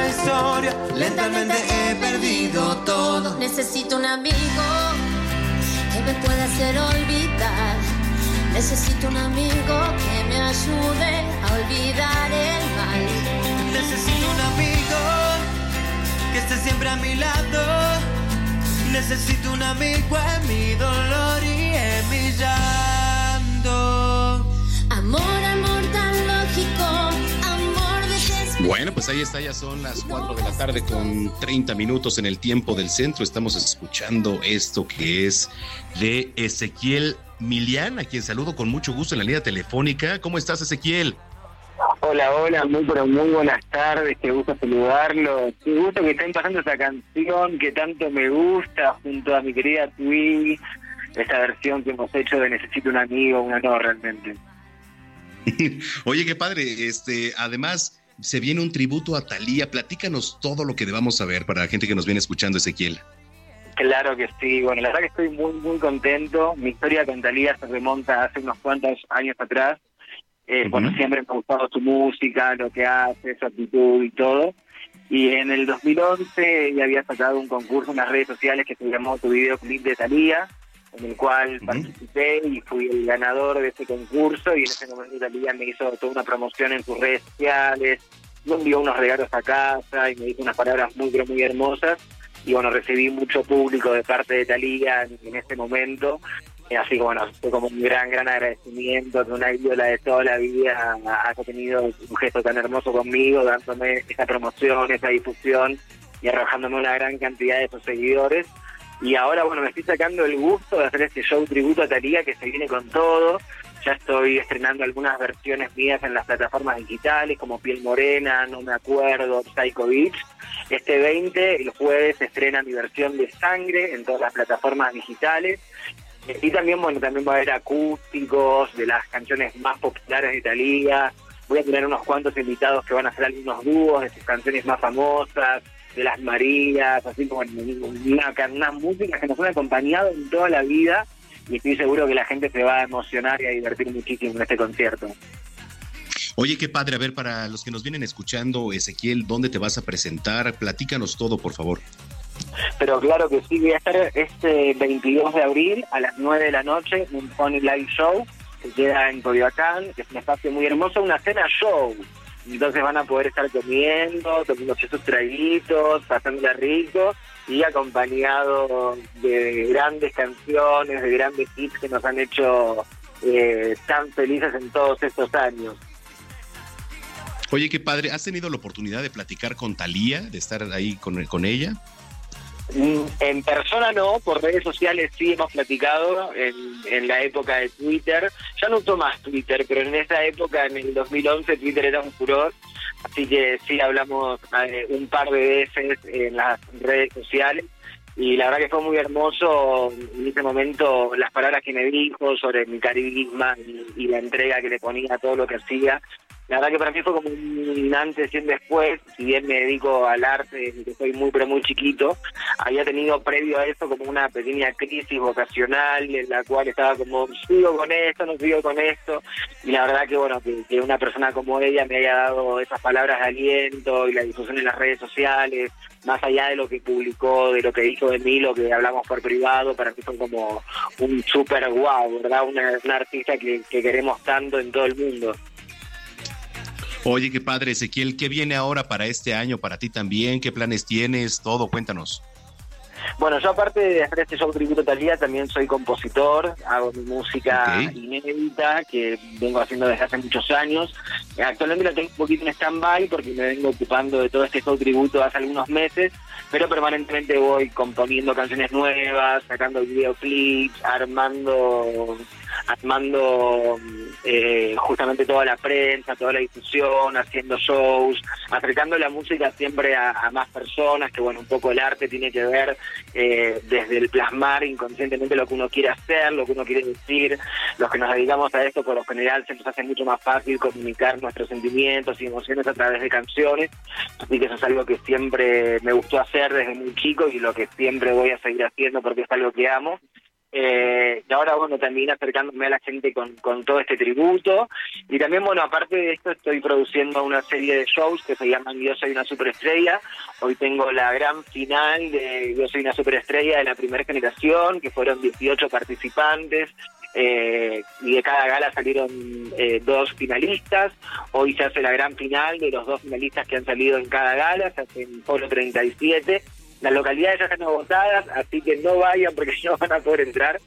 Historia. Lentamente he perdido todo. Necesito un amigo que me pueda hacer olvidar. Necesito un amigo que me ayude a olvidar el mal. Necesito un amigo que esté siempre a mi lado. Necesito un amigo en mi dolor y en mi llanto. Amor, bueno, pues ahí está, ya son las 4 de la tarde con 30 minutos en el tiempo del centro. Estamos escuchando esto que es de Ezequiel Milian, a quien saludo con mucho gusto en la línea telefónica. ¿Cómo estás, Ezequiel? Hola, hola, muy pero muy buenas tardes, qué gusto saludarlo. Qué gusto que estén pasando esta canción que tanto me gusta junto a mi querida Tui, esta versión que hemos hecho de Necesito un amigo, un honor realmente. Oye, qué padre, este, además se viene un tributo a Talía. Platícanos todo lo que debamos saber para la gente que nos viene escuchando, Ezequiel. Claro que sí. Bueno, la verdad que estoy muy, muy contento. Mi historia con Talía se remonta hace unos cuantos años atrás. Eh, Bueno, siempre me ha gustado su música, lo que hace, su actitud y todo. Y en el 2011 ya había sacado un concurso en las redes sociales que se llamó Tu Videoclip de Talía. En el cual participé y fui el ganador de ese concurso y en ese momento Talía me hizo toda una promoción en sus redes sociales, me envió unos regalos a casa y me dijo unas palabras muy, pero muy hermosas y bueno, recibí mucho público de parte de Talía en, ese momento. Así que bueno, fue como un gran, gran agradecimiento que una ídola de toda la vida haya tenido un gesto tan hermoso conmigo, dándome esa promoción, esa difusión y arrojándome una gran cantidad de sus seguidores. Y ahora, bueno, me estoy sacando el gusto de hacer este show tributo a Talía que se viene con todo. Ya estoy estrenando algunas versiones mías en las plataformas digitales como Piel Morena, No Me Acuerdo, Psycho Beach. Este 20, el jueves, se estrena mi versión de Sangre en todas las plataformas digitales. Y también, bueno, también va a haber acústicos de las canciones más populares de Talía. Voy a tener unos cuantos invitados que van a hacer algunos dúos de sus canciones más famosas de las Marías, así como una, una música que nos han acompañado en toda la vida y estoy seguro que la gente se va a emocionar y a divertir muchísimo en este concierto. Oye, qué padre, a ver, para los que nos vienen escuchando, Ezequiel, ¿dónde te vas a presentar? Platícanos todo, por favor. Pero claro que sí, voy a estar este 22 de abril a las 9 de la noche en un Pony Live Show que queda en Coyoacán, que es un espacio muy hermoso, una cena show entonces van a poder estar comiendo, tomando sus traguitos, pasándola rico y acompañado de grandes canciones, de grandes hits que nos han hecho eh, tan felices en todos estos años. Oye, qué padre. ¿Has tenido la oportunidad de platicar con Talía, de estar ahí con, con ella? Mm, en persona no, por redes sociales sí hemos platicado en, la época de Twitter. Ya no uso más Twitter, pero en esa época, en el 2011, Twitter era un furor. Así que sí hablamos eh, un par de veces en las redes sociales. Y la verdad que fue muy hermoso en ese momento las palabras que me dijo sobre mi carisma y la entrega que le ponía a todo lo que hacía la verdad que para mí fue como un antes y un después, si bien me dedico al arte desde que soy muy pero muy chiquito, había tenido previo a eso como una pequeña crisis vocacional en la cual estaba como, sigo con esto, no sigo con esto, y la verdad que bueno, que, una persona como ella me haya dado esas palabras de aliento y la difusión en las redes sociales, más allá de lo que publicó, de lo que dijo de mí, lo que hablamos por privado, para mí son como un súper guau, ¿verdad? Una, una artista que queremos tanto en todo el mundo. Oye, qué padre, Ezequiel, ¿qué viene ahora para este año, para ti también? ¿Qué planes tienes? Todo, cuéntanos. Bueno, yo aparte de hacer este show tributo Talía, también soy compositor, hago mi música inédita que vengo haciendo desde hace muchos años. Actualmente la tengo un poquito en stand-by porque me vengo ocupando de todo este show tributo hace algunos meses, pero permanentemente voy componiendo canciones nuevas, sacando videoclips, armando armando eh, justamente toda la prensa, toda la difusión, haciendo shows, acercando la música siempre a, más personas, que bueno, un poco el arte tiene que ver eh, desde el plasmar inconscientemente lo que uno quiere hacer, lo que uno quiere decir, los que nos dedicamos a esto por lo general se nos hace mucho más fácil comunicar nuestros sentimientos y emociones a través de canciones, así que eso es algo que siempre me gustó hacer desde muy chico y lo que siempre voy a seguir haciendo porque es algo que amo. Eh, y ahora, bueno, también acercándome a la gente con, con todo este tributo. Y también, bueno, aparte de esto, estoy produciendo una serie de shows que se llaman Yo Soy una Superestrella. Hoy tengo la gran final de Yo Soy una Superestrella de la primera generación, que fueron 18 participantes. Eh, y de cada gala salieron eh, dos finalistas. Hoy se hace la gran final de los dos finalistas que han salido en cada gala, se hace en Polo 37 las localidades ya están agotadas, así que no vayan porque no van a poder entrar.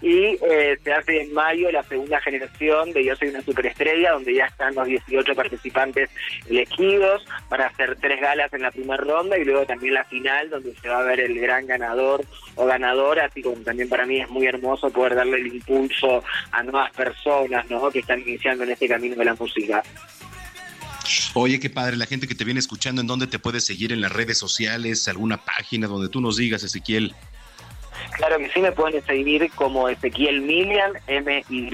Y eh, se hace en mayo la segunda generación de Yo Soy una Superestrella, donde ya están los 18 participantes elegidos para hacer tres galas en la primera ronda y luego también la final, donde se va a ver el gran ganador o ganadora, así como también para mí es muy hermoso poder darle el impulso a nuevas personas ¿no? que están iniciando en este camino de la música. Oye, qué padre, la gente que te viene escuchando, ¿en dónde te puedes seguir en las redes sociales? ¿Alguna página donde tú nos digas, Ezequiel? Claro que sí, me pueden seguir como Ezequiel Milian, M-Y,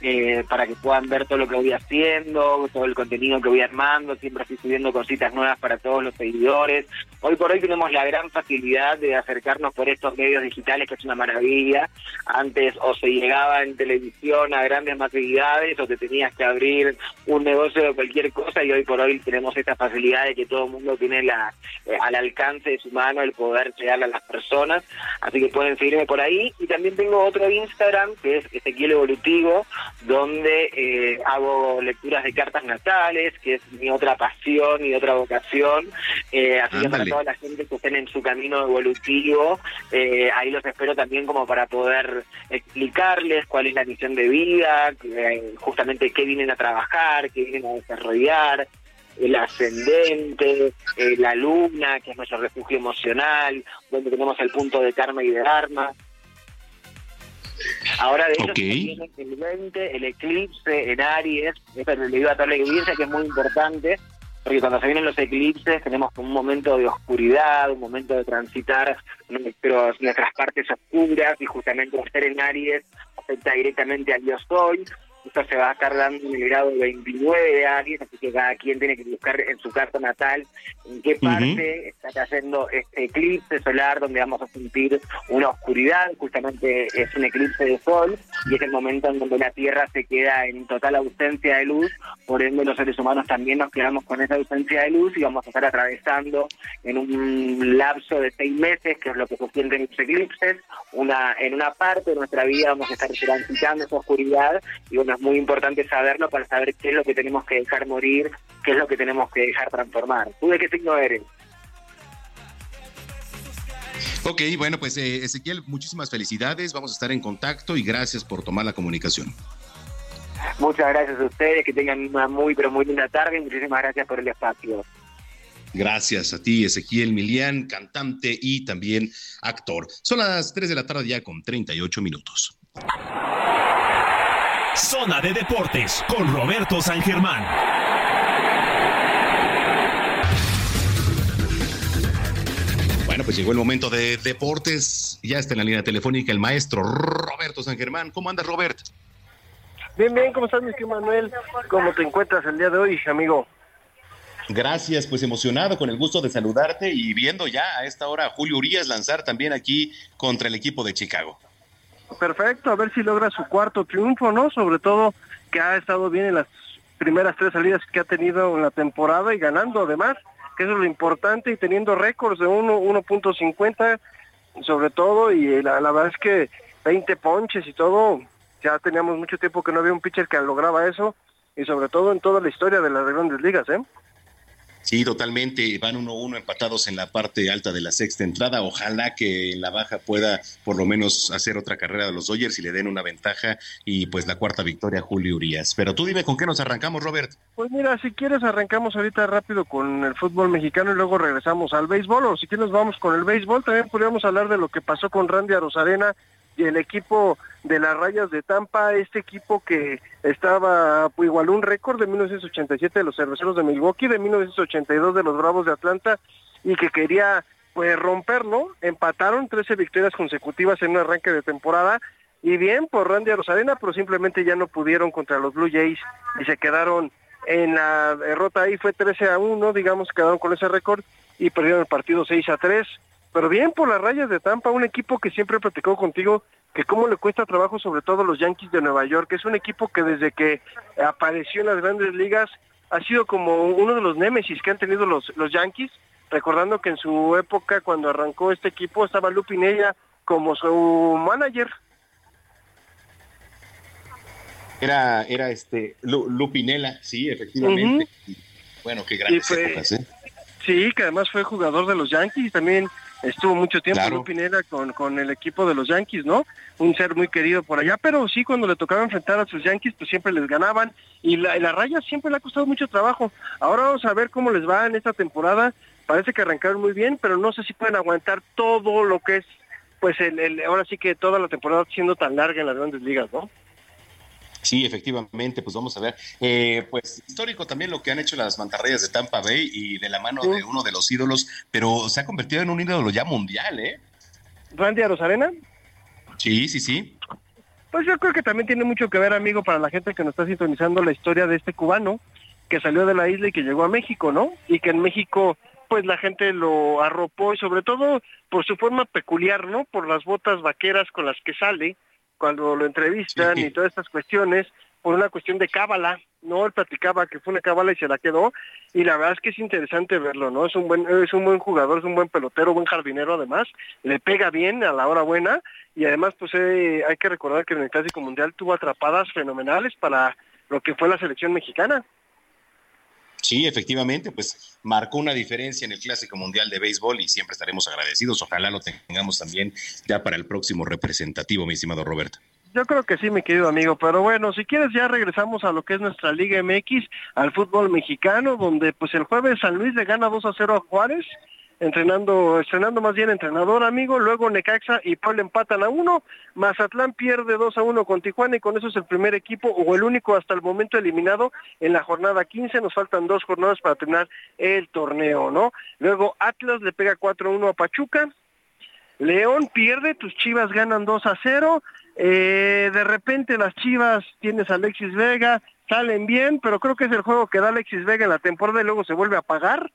eh, para que puedan ver todo lo que voy haciendo, todo el contenido que voy armando, siempre estoy subiendo cositas nuevas para todos los seguidores. Hoy por hoy tenemos la gran facilidad de acercarnos por estos medios digitales, que es una maravilla. Antes o se llegaba en televisión a grandes masividades o te tenías que abrir un negocio de cualquier cosa y hoy por hoy tenemos esta facilidad de que todo el mundo tiene la, eh, al alcance de su mano el poder llegarle a las personas. Así que pueden seguirme por ahí. Y también tengo otro Instagram que es Ezequiel Evolutivo, donde eh, hago lecturas de cartas natales, que es mi otra pasión y otra vocación. Eh, así que para toda la gente que estén en su camino evolutivo, eh, ahí los espero también como para poder explicarles cuál es la misión de vida, justamente qué vienen a trabajar, qué vienen a desarrollar el ascendente, la luna, que es nuestro refugio emocional, donde tenemos el punto de karma y de dharma. Ahora de hecho viene el 20, el eclipse en Aries, esto le digo a toda la audiencia que es muy importante, porque cuando se vienen los eclipses tenemos un momento de oscuridad, un momento de transitar nuestros, nuestras partes oscuras y justamente estar en Aries afecta directamente al yo soy, esto se va a estar dando en el grado 29 de Aries, así que cada quien tiene que buscar en su carta natal en qué parte está cayendo este eclipse solar donde vamos a sentir una oscuridad, justamente es un eclipse de sol y es el momento en donde la Tierra se queda en total ausencia de luz, por ende los seres humanos también nos quedamos con esa ausencia de luz y vamos a estar atravesando en un lapso de seis meses, que es lo que se siente en los eclipses, una, en una parte de nuestra vida vamos a estar transitando esa oscuridad y una es muy importante saberlo para saber qué es lo que tenemos que dejar morir, qué es lo que tenemos que dejar transformar. ¿Tú de qué signo eres? Ok, bueno, pues eh, Ezequiel, muchísimas felicidades, vamos a estar en contacto y gracias por tomar la comunicación. Muchas gracias a ustedes, que tengan una muy, pero muy linda tarde y muchísimas gracias por el espacio. Gracias a ti, Ezequiel Milián, cantante y también actor. Son las 3 de la tarde ya con 38 minutos. Zona de Deportes con Roberto San Germán. Bueno, pues llegó el momento de deportes. Ya está en la línea telefónica el maestro Roberto San Germán. ¿Cómo andas, Robert? Bien, bien, ¿cómo estás, mi querido Manuel? ¿Cómo te encuentras el día de hoy, amigo? Gracias, pues emocionado, con el gusto de saludarte y viendo ya a esta hora a Julio Urias lanzar también aquí contra el equipo de Chicago. Perfecto, a ver si logra su cuarto triunfo, ¿no? Sobre todo que ha estado bien en las primeras tres salidas que ha tenido en la temporada y ganando además, que eso es lo importante y teniendo récords de 1.50 sobre todo y la, la, verdad es que 20 ponches y todo, ya teníamos mucho tiempo que no había un pitcher que lograba eso y sobre todo en toda la historia de las grandes ligas, ¿eh? Sí, totalmente. Van 1-1 empatados en la parte alta de la sexta entrada. Ojalá que en la baja pueda por lo menos hacer otra carrera de los Dodgers y le den una ventaja y pues la cuarta victoria a Julio Urias. Pero tú dime con qué nos arrancamos, Robert. Pues mira, si quieres arrancamos ahorita rápido con el fútbol mexicano y luego regresamos al béisbol o si quieres vamos con el béisbol. También podríamos hablar de lo que pasó con Randy Arozarena y el equipo de las rayas de Tampa, este equipo que estaba, pues, igual un récord de 1987 de los cerveceros de Milwaukee, de 1982 de los Bravos de Atlanta y que quería pues romperlo, empataron 13 victorias consecutivas en un arranque de temporada y bien por Randy Rosarena, pero simplemente ya no pudieron contra los Blue Jays y se quedaron en la derrota. Ahí fue 13 a 1, digamos, quedaron con ese récord y perdieron el partido 6 a 3 pero bien por las rayas de Tampa, un equipo que siempre platicó contigo que cómo le cuesta trabajo sobre todo a los Yankees de Nueva York, es un equipo que desde que apareció en las grandes ligas ha sido como uno de los némesis que han tenido los, los Yankees, recordando que en su época cuando arrancó este equipo estaba Lupinella como su manager. Era, era este Lupinella, sí, efectivamente. Bueno, qué grandes épocas, ¿eh? Sí, que además fue jugador de los Yankees y también estuvo mucho tiempo claro. Pineda con, con el equipo de los Yankees, ¿no? Un ser muy querido por allá, pero sí cuando le tocaba enfrentar a sus Yankees, pues siempre les ganaban y la, la raya siempre le ha costado mucho trabajo. Ahora vamos a ver cómo les va en esta temporada. Parece que arrancaron muy bien, pero no sé si pueden aguantar todo lo que es, pues el, el ahora sí que toda la temporada siendo tan larga en las grandes ligas, ¿no? Sí, efectivamente, pues vamos a ver. Eh, pues histórico también lo que han hecho las mantarrayas de Tampa Bay y de la mano sí. de uno de los ídolos, pero se ha convertido en un ídolo ya mundial, ¿eh? ¿Randy Arozarena? Sí, sí, sí. Pues yo creo que también tiene mucho que ver, amigo, para la gente que nos está sintonizando la historia de este cubano que salió de la isla y que llegó a México, ¿no? Y que en México pues la gente lo arropó y sobre todo por su forma peculiar, ¿no? Por las botas vaqueras con las que sale cuando lo entrevistan y todas estas cuestiones, por una cuestión de cábala, ¿no? Él platicaba que fue una cábala y se la quedó y la verdad es que es interesante verlo, ¿no? Es un buen es un buen jugador, es un buen pelotero, buen jardinero además, le pega bien a la hora buena y además pues eh, hay que recordar que en el Clásico Mundial tuvo atrapadas fenomenales para lo que fue la selección mexicana. Sí, efectivamente, pues marcó una diferencia en el Clásico Mundial de Béisbol y siempre estaremos agradecidos. Ojalá lo tengamos también ya para el próximo representativo, mi estimado Roberto. Yo creo que sí, mi querido amigo, pero bueno, si quieres ya regresamos a lo que es nuestra Liga MX, al fútbol mexicano, donde pues el jueves San Luis le gana 2 a 0 a Juárez, entrenando, estrenando más bien entrenador amigo, luego Necaxa y Puebla empatan a uno, Mazatlán pierde 2 a 1 con Tijuana y con eso es el primer equipo o el único hasta el momento eliminado en la jornada 15, nos faltan dos jornadas para terminar el torneo, ¿no? Luego Atlas le pega 4 a 1 a Pachuca, León pierde, tus Chivas ganan 2 a 0, eh, de repente las Chivas tienes a Alexis Vega, salen bien, pero creo que es el juego que da Alexis Vega en la temporada y luego se vuelve a pagar.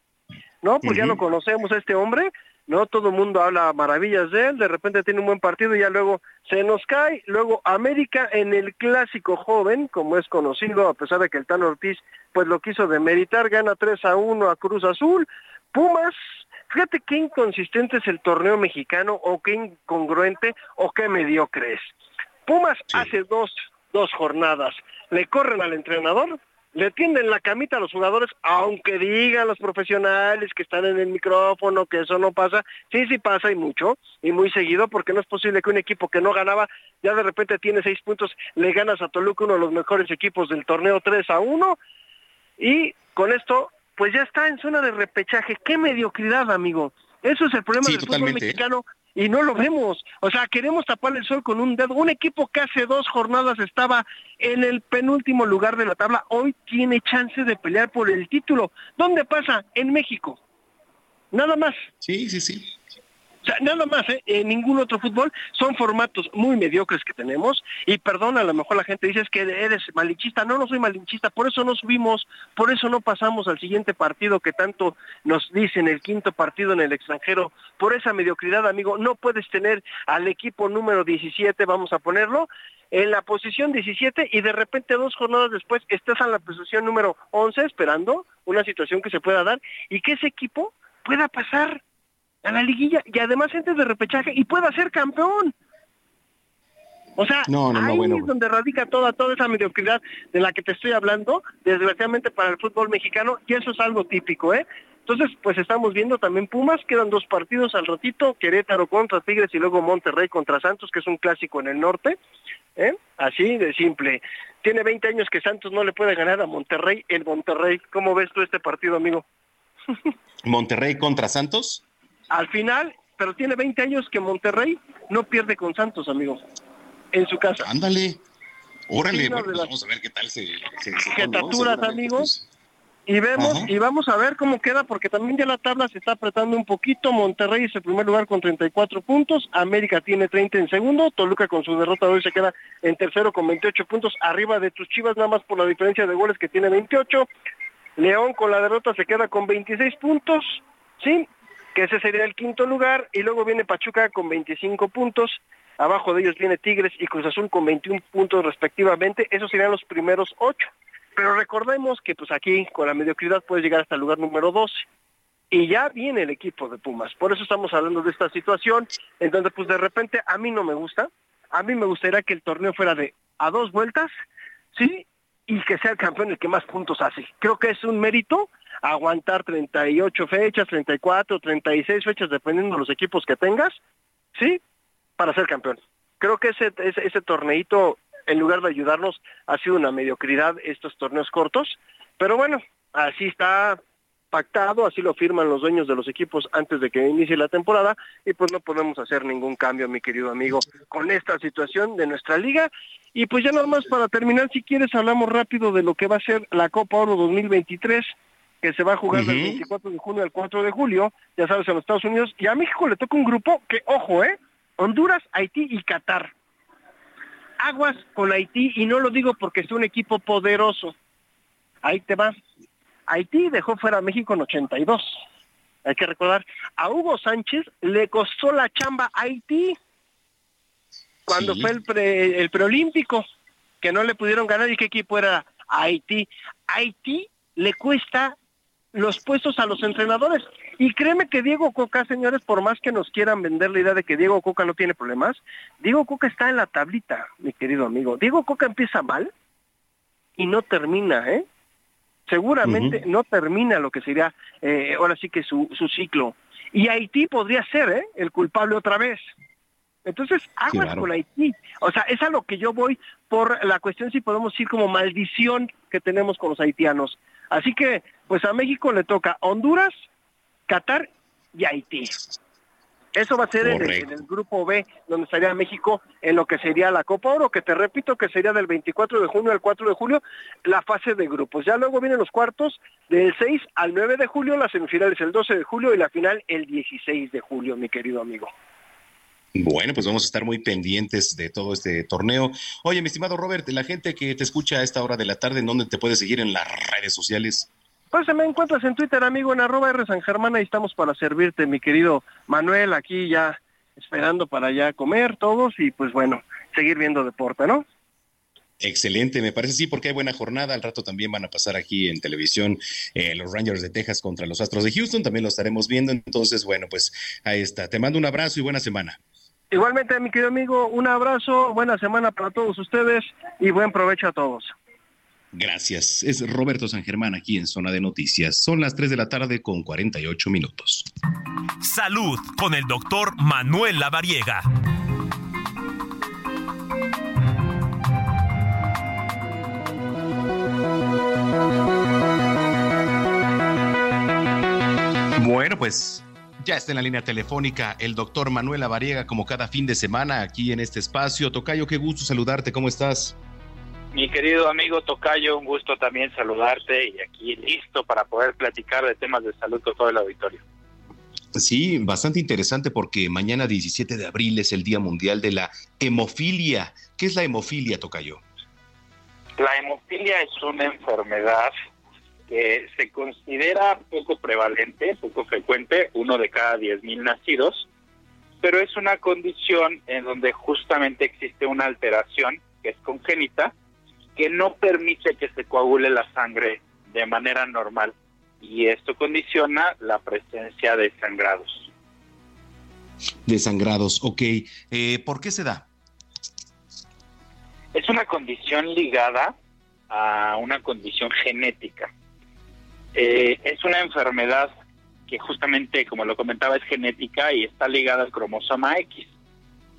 ¿No? Pues ya lo conocemos a este hombre, ¿no? Todo el mundo habla maravillas de él, de repente tiene un buen partido y ya luego se nos cae. Luego América en el clásico joven, como es conocido, a pesar de que el Tano Ortiz pues lo quiso demeritar, gana 3 a 1 a Cruz Azul. Pumas, fíjate qué inconsistente es el torneo mexicano o qué incongruente o qué mediocre es. Pumas hace dos, dos jornadas, le corren al entrenador, le tienden la camita a los jugadores, aunque digan los profesionales que están en el micrófono que eso no pasa, sí, sí pasa y mucho, y muy seguido, porque no es posible que un equipo que no ganaba, ya de repente tiene seis puntos, le ganas a Toluca, uno de los mejores equipos del torneo 3 a 1, y con esto, pues ya está en zona de repechaje. ¡Qué mediocridad, amigo! Eso es el problema del fútbol ¿eh? Y no lo vemos. O sea, queremos tapar el sol con un dedo. Un equipo que hace dos jornadas estaba en el penúltimo lugar de la tabla, hoy tiene chance de pelear por el título. ¿Dónde pasa? En México. Nada más. Sí, sí, sí. O sea, nada más, ¿eh? en ningún otro fútbol. Son formatos muy mediocres que tenemos. Y perdón, a lo mejor la gente dice es que eres malinchista, no, no soy malinchista, por eso no subimos, por eso no pasamos al siguiente partido que tanto nos dicen, el quinto partido en el extranjero, por esa mediocridad, amigo, no puedes tener al equipo número 17, vamos a ponerlo, en la posición 17 y de repente dos jornadas después estás en la posición número 11 esperando una situación que se pueda dar y que ese equipo pueda pasar a la liguilla y además entre de repechaje y pueda ser campeón. O sea, ahí es donde radica toda, toda esa mediocridad de la que te estoy hablando, desgraciadamente para el fútbol mexicano, y eso es algo típico, ¿eh? Entonces, pues estamos viendo también Pumas, quedan dos partidos al ratito, Querétaro contra Tigres y luego Monterrey contra Santos, que es un clásico en el norte, ¿eh? Así de simple. Tiene 20 años que Santos no le puede ganar a Monterrey, el Monterrey. ¿Cómo ves tú este partido, amigo? Monterrey contra Santos al final, pero tiene 20 años que Monterrey no pierde con Santos, amigo, en su casa. Ándale, órale, pues vamos a ver qué tal se... se, amigos. Y vemos, y vamos a ver cómo queda, porque también ya la tabla se está apretando un poquito. Monterrey es el primer lugar con 34 puntos, América tiene 30 en segundo, Toluca con su derrota hoy se queda en tercero con 28 puntos, arriba de tus chivas nada más por la diferencia de goles que tiene 28. León con la derrota se queda con 26 puntos, sí, que ese sería el quinto lugar, y luego viene Pachuca con 25 puntos, abajo de ellos viene Tigres y Cruz Azul con 21 puntos respectivamente, esos serían los primeros ocho. Pero recordemos que pues aquí con la mediocridad puede llegar hasta el lugar número 12. Y ya viene el equipo de Pumas. Por eso estamos hablando de esta situación, en donde pues de repente a mí no me gusta. A mí me gustaría que el torneo fuera de a dos vueltas, ¿sí? Y que sea el campeón el que más puntos hace. Creo que es un mérito aguantar 38 fechas, 34, 36 fechas, dependiendo de los equipos que tengas, ¿sí? Para ser campeón. Creo que ese, ese, ese torneito, en lugar de ayudarnos, ha sido una mediocridad estos torneos cortos, pero bueno, así está pactado, así lo firman los dueños de los equipos antes de que inicie la temporada y pues no podemos hacer ningún cambio, mi querido amigo, con esta situación de nuestra liga. Y pues ya nada más para terminar, si quieres, hablamos rápido de lo que va a ser la Copa Oro 2023 que se va a jugar del 24 de junio al 4 de julio, ya sabes, en los Estados Unidos, y a México le toca un grupo que, ojo, ¿eh? Honduras, Haití y Qatar. aguas con Haití y no lo digo porque es un equipo poderoso. Ahí te va. Haití dejó fuera a México en 82. Hay que recordar, a Hugo Sánchez le costó la chamba a Haití cuando fue el, el preolímpico, que no le pudieron ganar y qué equipo era Haití. Haití le cuesta los puestos a los entrenadores. Y créeme que Diego Coca, señores, por más que nos quieran vender la idea de que Diego Coca no tiene problemas, Diego Coca está en la tablita, mi querido amigo. Diego Coca empieza mal y no termina, ¿eh? Seguramente no termina lo que sería eh, ahora sí que su, su ciclo. Y Haití podría ser ¿eh? el culpable otra vez. Entonces, aguas con Haití. O sea, es a lo que yo voy por la cuestión, si podemos decir, como maldición que tenemos con los haitianos. Así que, pues a México le toca Honduras, Qatar y Haití. Eso va a ser en el, grupo B, donde estaría México en lo que sería la Copa Oro, que te repito que sería del 24 de junio al 4 de julio la fase de grupos. Ya luego vienen los cuartos del 6 al 9 de julio, las semifinales el 12 de julio y la final el 16 de julio, mi querido amigo. Bueno, pues vamos a estar muy pendientes de todo este torneo. Oye, mi estimado Robert, la gente que te escucha a esta hora de la tarde, ¿en dónde te puede seguir en las redes sociales? Pues me encuentras en Twitter, amigo, en arroba R San Germán, ahí estamos para servirte, mi querido Manuel, aquí ya esperando para ya comer todos y pues bueno, seguir viendo deporte, ¿no? Excelente, me parece sí, porque hay buena jornada. Al rato también van a pasar aquí en televisión eh, los Rangers de Texas contra los Astros de Houston, también lo estaremos viendo. Entonces, bueno, pues ahí está. Te mando un abrazo y buena semana. Igualmente, mi querido amigo, un abrazo, buena semana para todos ustedes y buen provecho a todos. Gracias. Es Roberto San Germán aquí en Zona de Noticias. Son las 3 de la tarde con 48 minutos. Salud con el doctor Manuel Lavariega. Bueno, pues ya está en la línea telefónica el doctor Manuel Avariega, como cada fin de semana aquí en este espacio. Tocayo, qué gusto saludarte, ¿cómo estás? Mi querido amigo Tocayo, un gusto también saludarte y aquí listo para poder platicar de temas de salud con todo el auditorio. Sí, bastante interesante porque mañana 17 de abril es el Día Mundial de la Hemofilia. ¿Qué es la hemofilia, Tocayo? La hemofilia es una enfermedad que se considera poco prevalente, poco frecuente, uno de cada 10.000 nacidos, pero es una condición en donde justamente existe una alteración que es congénita, que no permite que se coagule la sangre de manera normal y esto condiciona la presencia de sangrados. De sangrados, ok. Eh, ¿Por qué se da? Es una condición ligada a una condición genética. Eh, es una enfermedad que justamente, como lo comentaba, es genética y está ligada al cromosoma X.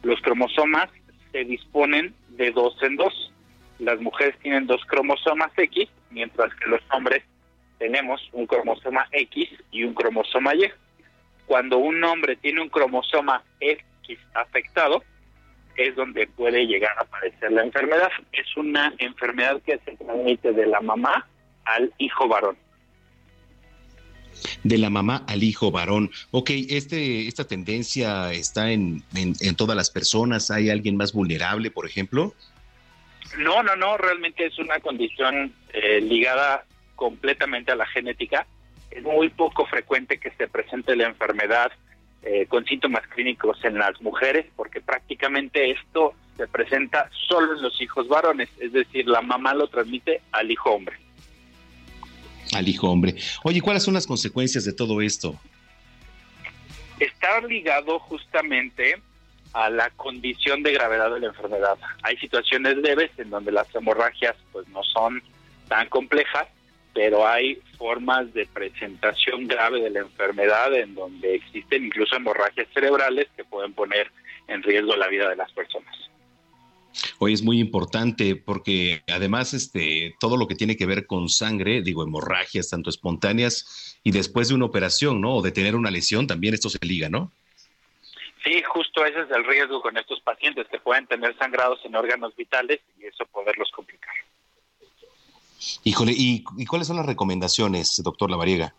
Los cromosomas se disponen de dos en dos. Las mujeres tienen dos cromosomas X, mientras que los hombres tenemos un cromosoma X y un cromosoma Y. Cuando un hombre tiene un cromosoma X afectado, es donde puede llegar a aparecer la enfermedad. Es una enfermedad que se transmite de la mamá al hijo varón de la mamá al hijo varón. Ok, este, esta tendencia está en, en, todas las personas. ¿Hay alguien más vulnerable, por ejemplo? No, no, no, realmente es una condición eh, ligada completamente a la genética. Es muy poco frecuente que se presente la enfermedad eh, con síntomas clínicos en las mujeres, porque prácticamente esto se presenta solo en los hijos varones, es decir, la mamá lo transmite al hijo hombre al hijo hombre. Oye, ¿cuáles son las consecuencias de todo esto? Está ligado justamente a la condición de gravedad de la enfermedad. Hay situaciones leves en donde las hemorragias pues no son tan complejas, pero hay formas de presentación grave de la enfermedad en donde existen incluso hemorragias cerebrales que pueden poner en riesgo la vida de las personas. Hoy es muy importante porque además este todo lo que tiene que ver con sangre, digo hemorragias tanto espontáneas y después de una operación, ¿no? O de tener una lesión, también esto se liga, ¿no? Sí, justo ese es el riesgo con estos pacientes que pueden tener sangrados en órganos vitales y eso poderlos complicar. Híjole, ¿y, y cuáles son las recomendaciones, doctor Lavariega?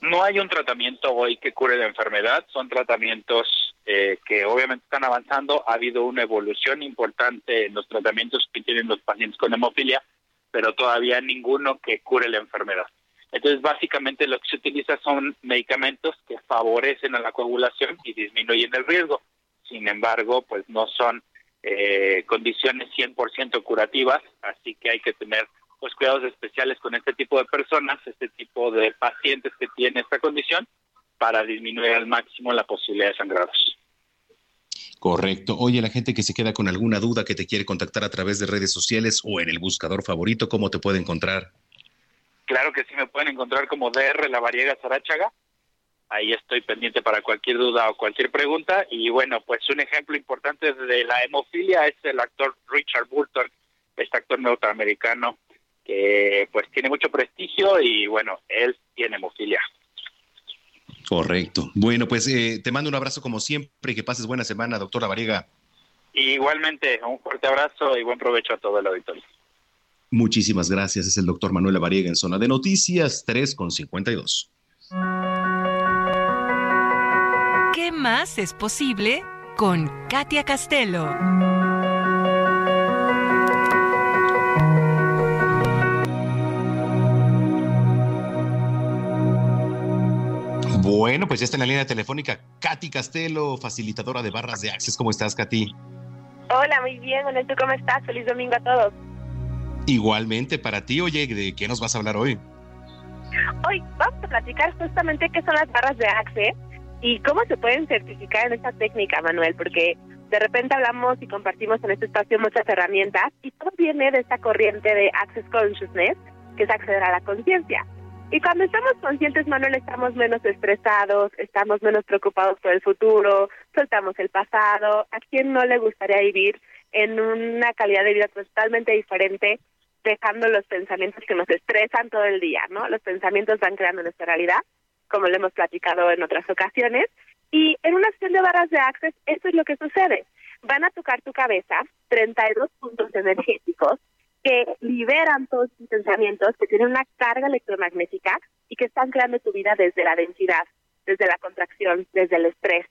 No hay un tratamiento hoy que cure la enfermedad, son tratamientos eh, que obviamente están avanzando. Ha habido una evolución importante en los tratamientos que tienen los pacientes con hemofilia, pero todavía ninguno que cure la enfermedad. Entonces, básicamente lo que se utiliza son medicamentos que favorecen a la coagulación y disminuyen el riesgo. Sin embargo, pues no son eh, condiciones 100% curativas, así que hay que tener pues cuidados especiales con este tipo de personas, este tipo de pacientes que tienen esta condición, para disminuir al máximo la posibilidad de sangrados. Correcto. Oye, la gente que se queda con alguna duda que te quiere contactar a través de redes sociales o en el buscador favorito, ¿cómo te puede encontrar? Claro que sí, me pueden encontrar como DR La Variega Sarachaga. Ahí estoy pendiente para cualquier duda o cualquier pregunta. Y bueno, pues un ejemplo importante de la hemofilia es el actor Richard Burton, este actor norteamericano que pues tiene mucho prestigio y bueno, él tiene hemofilia. Correcto. Bueno, pues eh, te mando un abrazo como siempre y que pases buena semana, doctora Variega. Igualmente, un fuerte abrazo y buen provecho a todo el auditorio. Muchísimas gracias. Es el doctor Manuel Variega en Zona de Noticias 3 con 52. ¿Qué más es posible con Katia Castelo? Bueno, pues ya está en la línea telefónica Katy Castelo, facilitadora de barras de Access. ¿Cómo estás, Katy? Hola, muy bien. Bueno, ¿tú cómo estás? Feliz domingo a todos. Igualmente para ti, oye, ¿de qué nos vas a hablar hoy? Hoy vamos a platicar justamente qué son las barras de Access y cómo se pueden certificar en esta técnica, Manuel, porque de repente hablamos y compartimos en este espacio muchas herramientas y todo viene de esta corriente de Access Consciousness, que es acceder a la conciencia. Y cuando estamos conscientes, Manuel, estamos menos estresados, estamos menos preocupados por el futuro, soltamos el pasado. ¿A quién no le gustaría vivir en una calidad de vida totalmente diferente, dejando los pensamientos que nos estresan todo el día, ¿no? Los pensamientos van creando nuestra realidad, como lo hemos platicado en otras ocasiones. Y en una sesión de barras de Access, eso es lo que sucede. Van a tocar tu cabeza 32 puntos energéticos que liberan todos tus pensamientos, que tienen una carga electromagnética y que están creando tu vida desde la densidad, desde la contracción, desde el estrés.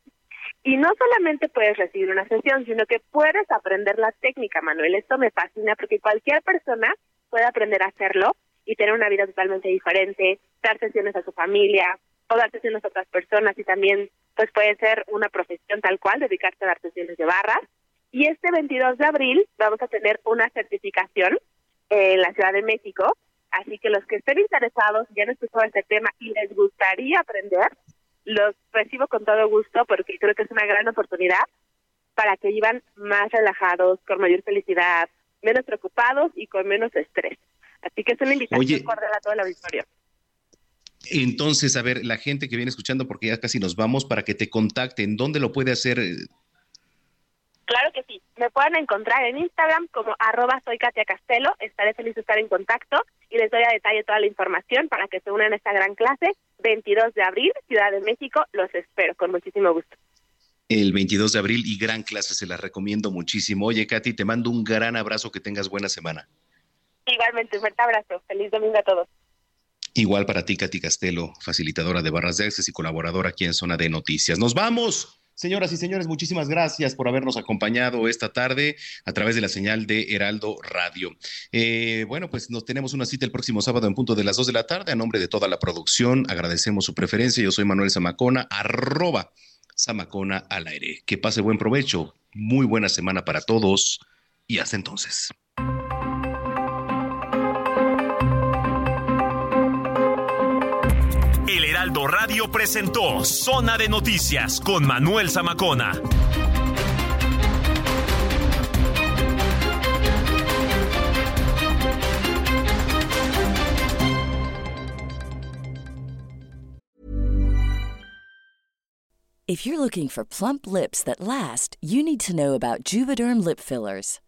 Y no solamente puedes recibir una sesión, sino que puedes aprender la técnica, Manuel. Esto me fascina porque cualquier persona puede aprender a hacerlo y tener una vida totalmente diferente, dar sesiones a su familia o dar sesiones a otras personas y también pues puede ser una profesión tal cual, dedicarte a dar sesiones de barras y este 22 de abril vamos a tener una certificación en la Ciudad de México. Así que los que estén interesados, ya han escuchado este tema y les gustaría aprender, los recibo con todo gusto porque creo que es una gran oportunidad para que vivan más relajados, con mayor felicidad, menos preocupados y con menos estrés. Así que es una invitación cordial a todo el auditorio. Entonces, a ver, la gente que viene escuchando, porque ya casi nos vamos, para que te contacten, ¿dónde lo puede hacer Claro que sí. Me pueden encontrar en Instagram como arroba soy Katia Castelo. Estaré feliz de estar en contacto y les doy a detalle toda la información para que se unan a esta gran clase. 22 de abril, Ciudad de México. Los espero con muchísimo gusto. El 22 de abril y gran clase, se la recomiendo muchísimo. Oye, Katy, te mando un gran abrazo, que tengas buena semana. Igualmente, un fuerte abrazo. Feliz domingo a todos. Igual para ti, Katy Castelo, facilitadora de barras de acceso y colaboradora aquí en Zona de Noticias. ¡Nos vamos! Señoras y señores, muchísimas gracias por habernos acompañado esta tarde a través de la señal de Heraldo Radio. Eh, bueno, pues nos tenemos una cita el próximo sábado en punto de las 2 de la tarde. A nombre de toda la producción, agradecemos su preferencia. Yo soy Manuel Zamacona, arroba Zamacona al aire. Que pase buen provecho, muy buena semana para todos y hasta entonces. Heraldo Radio presentó Zona de Noticias con Manuel Zamacona. If you're looking for plump lips that last, you need to know about Juvederm lip fillers.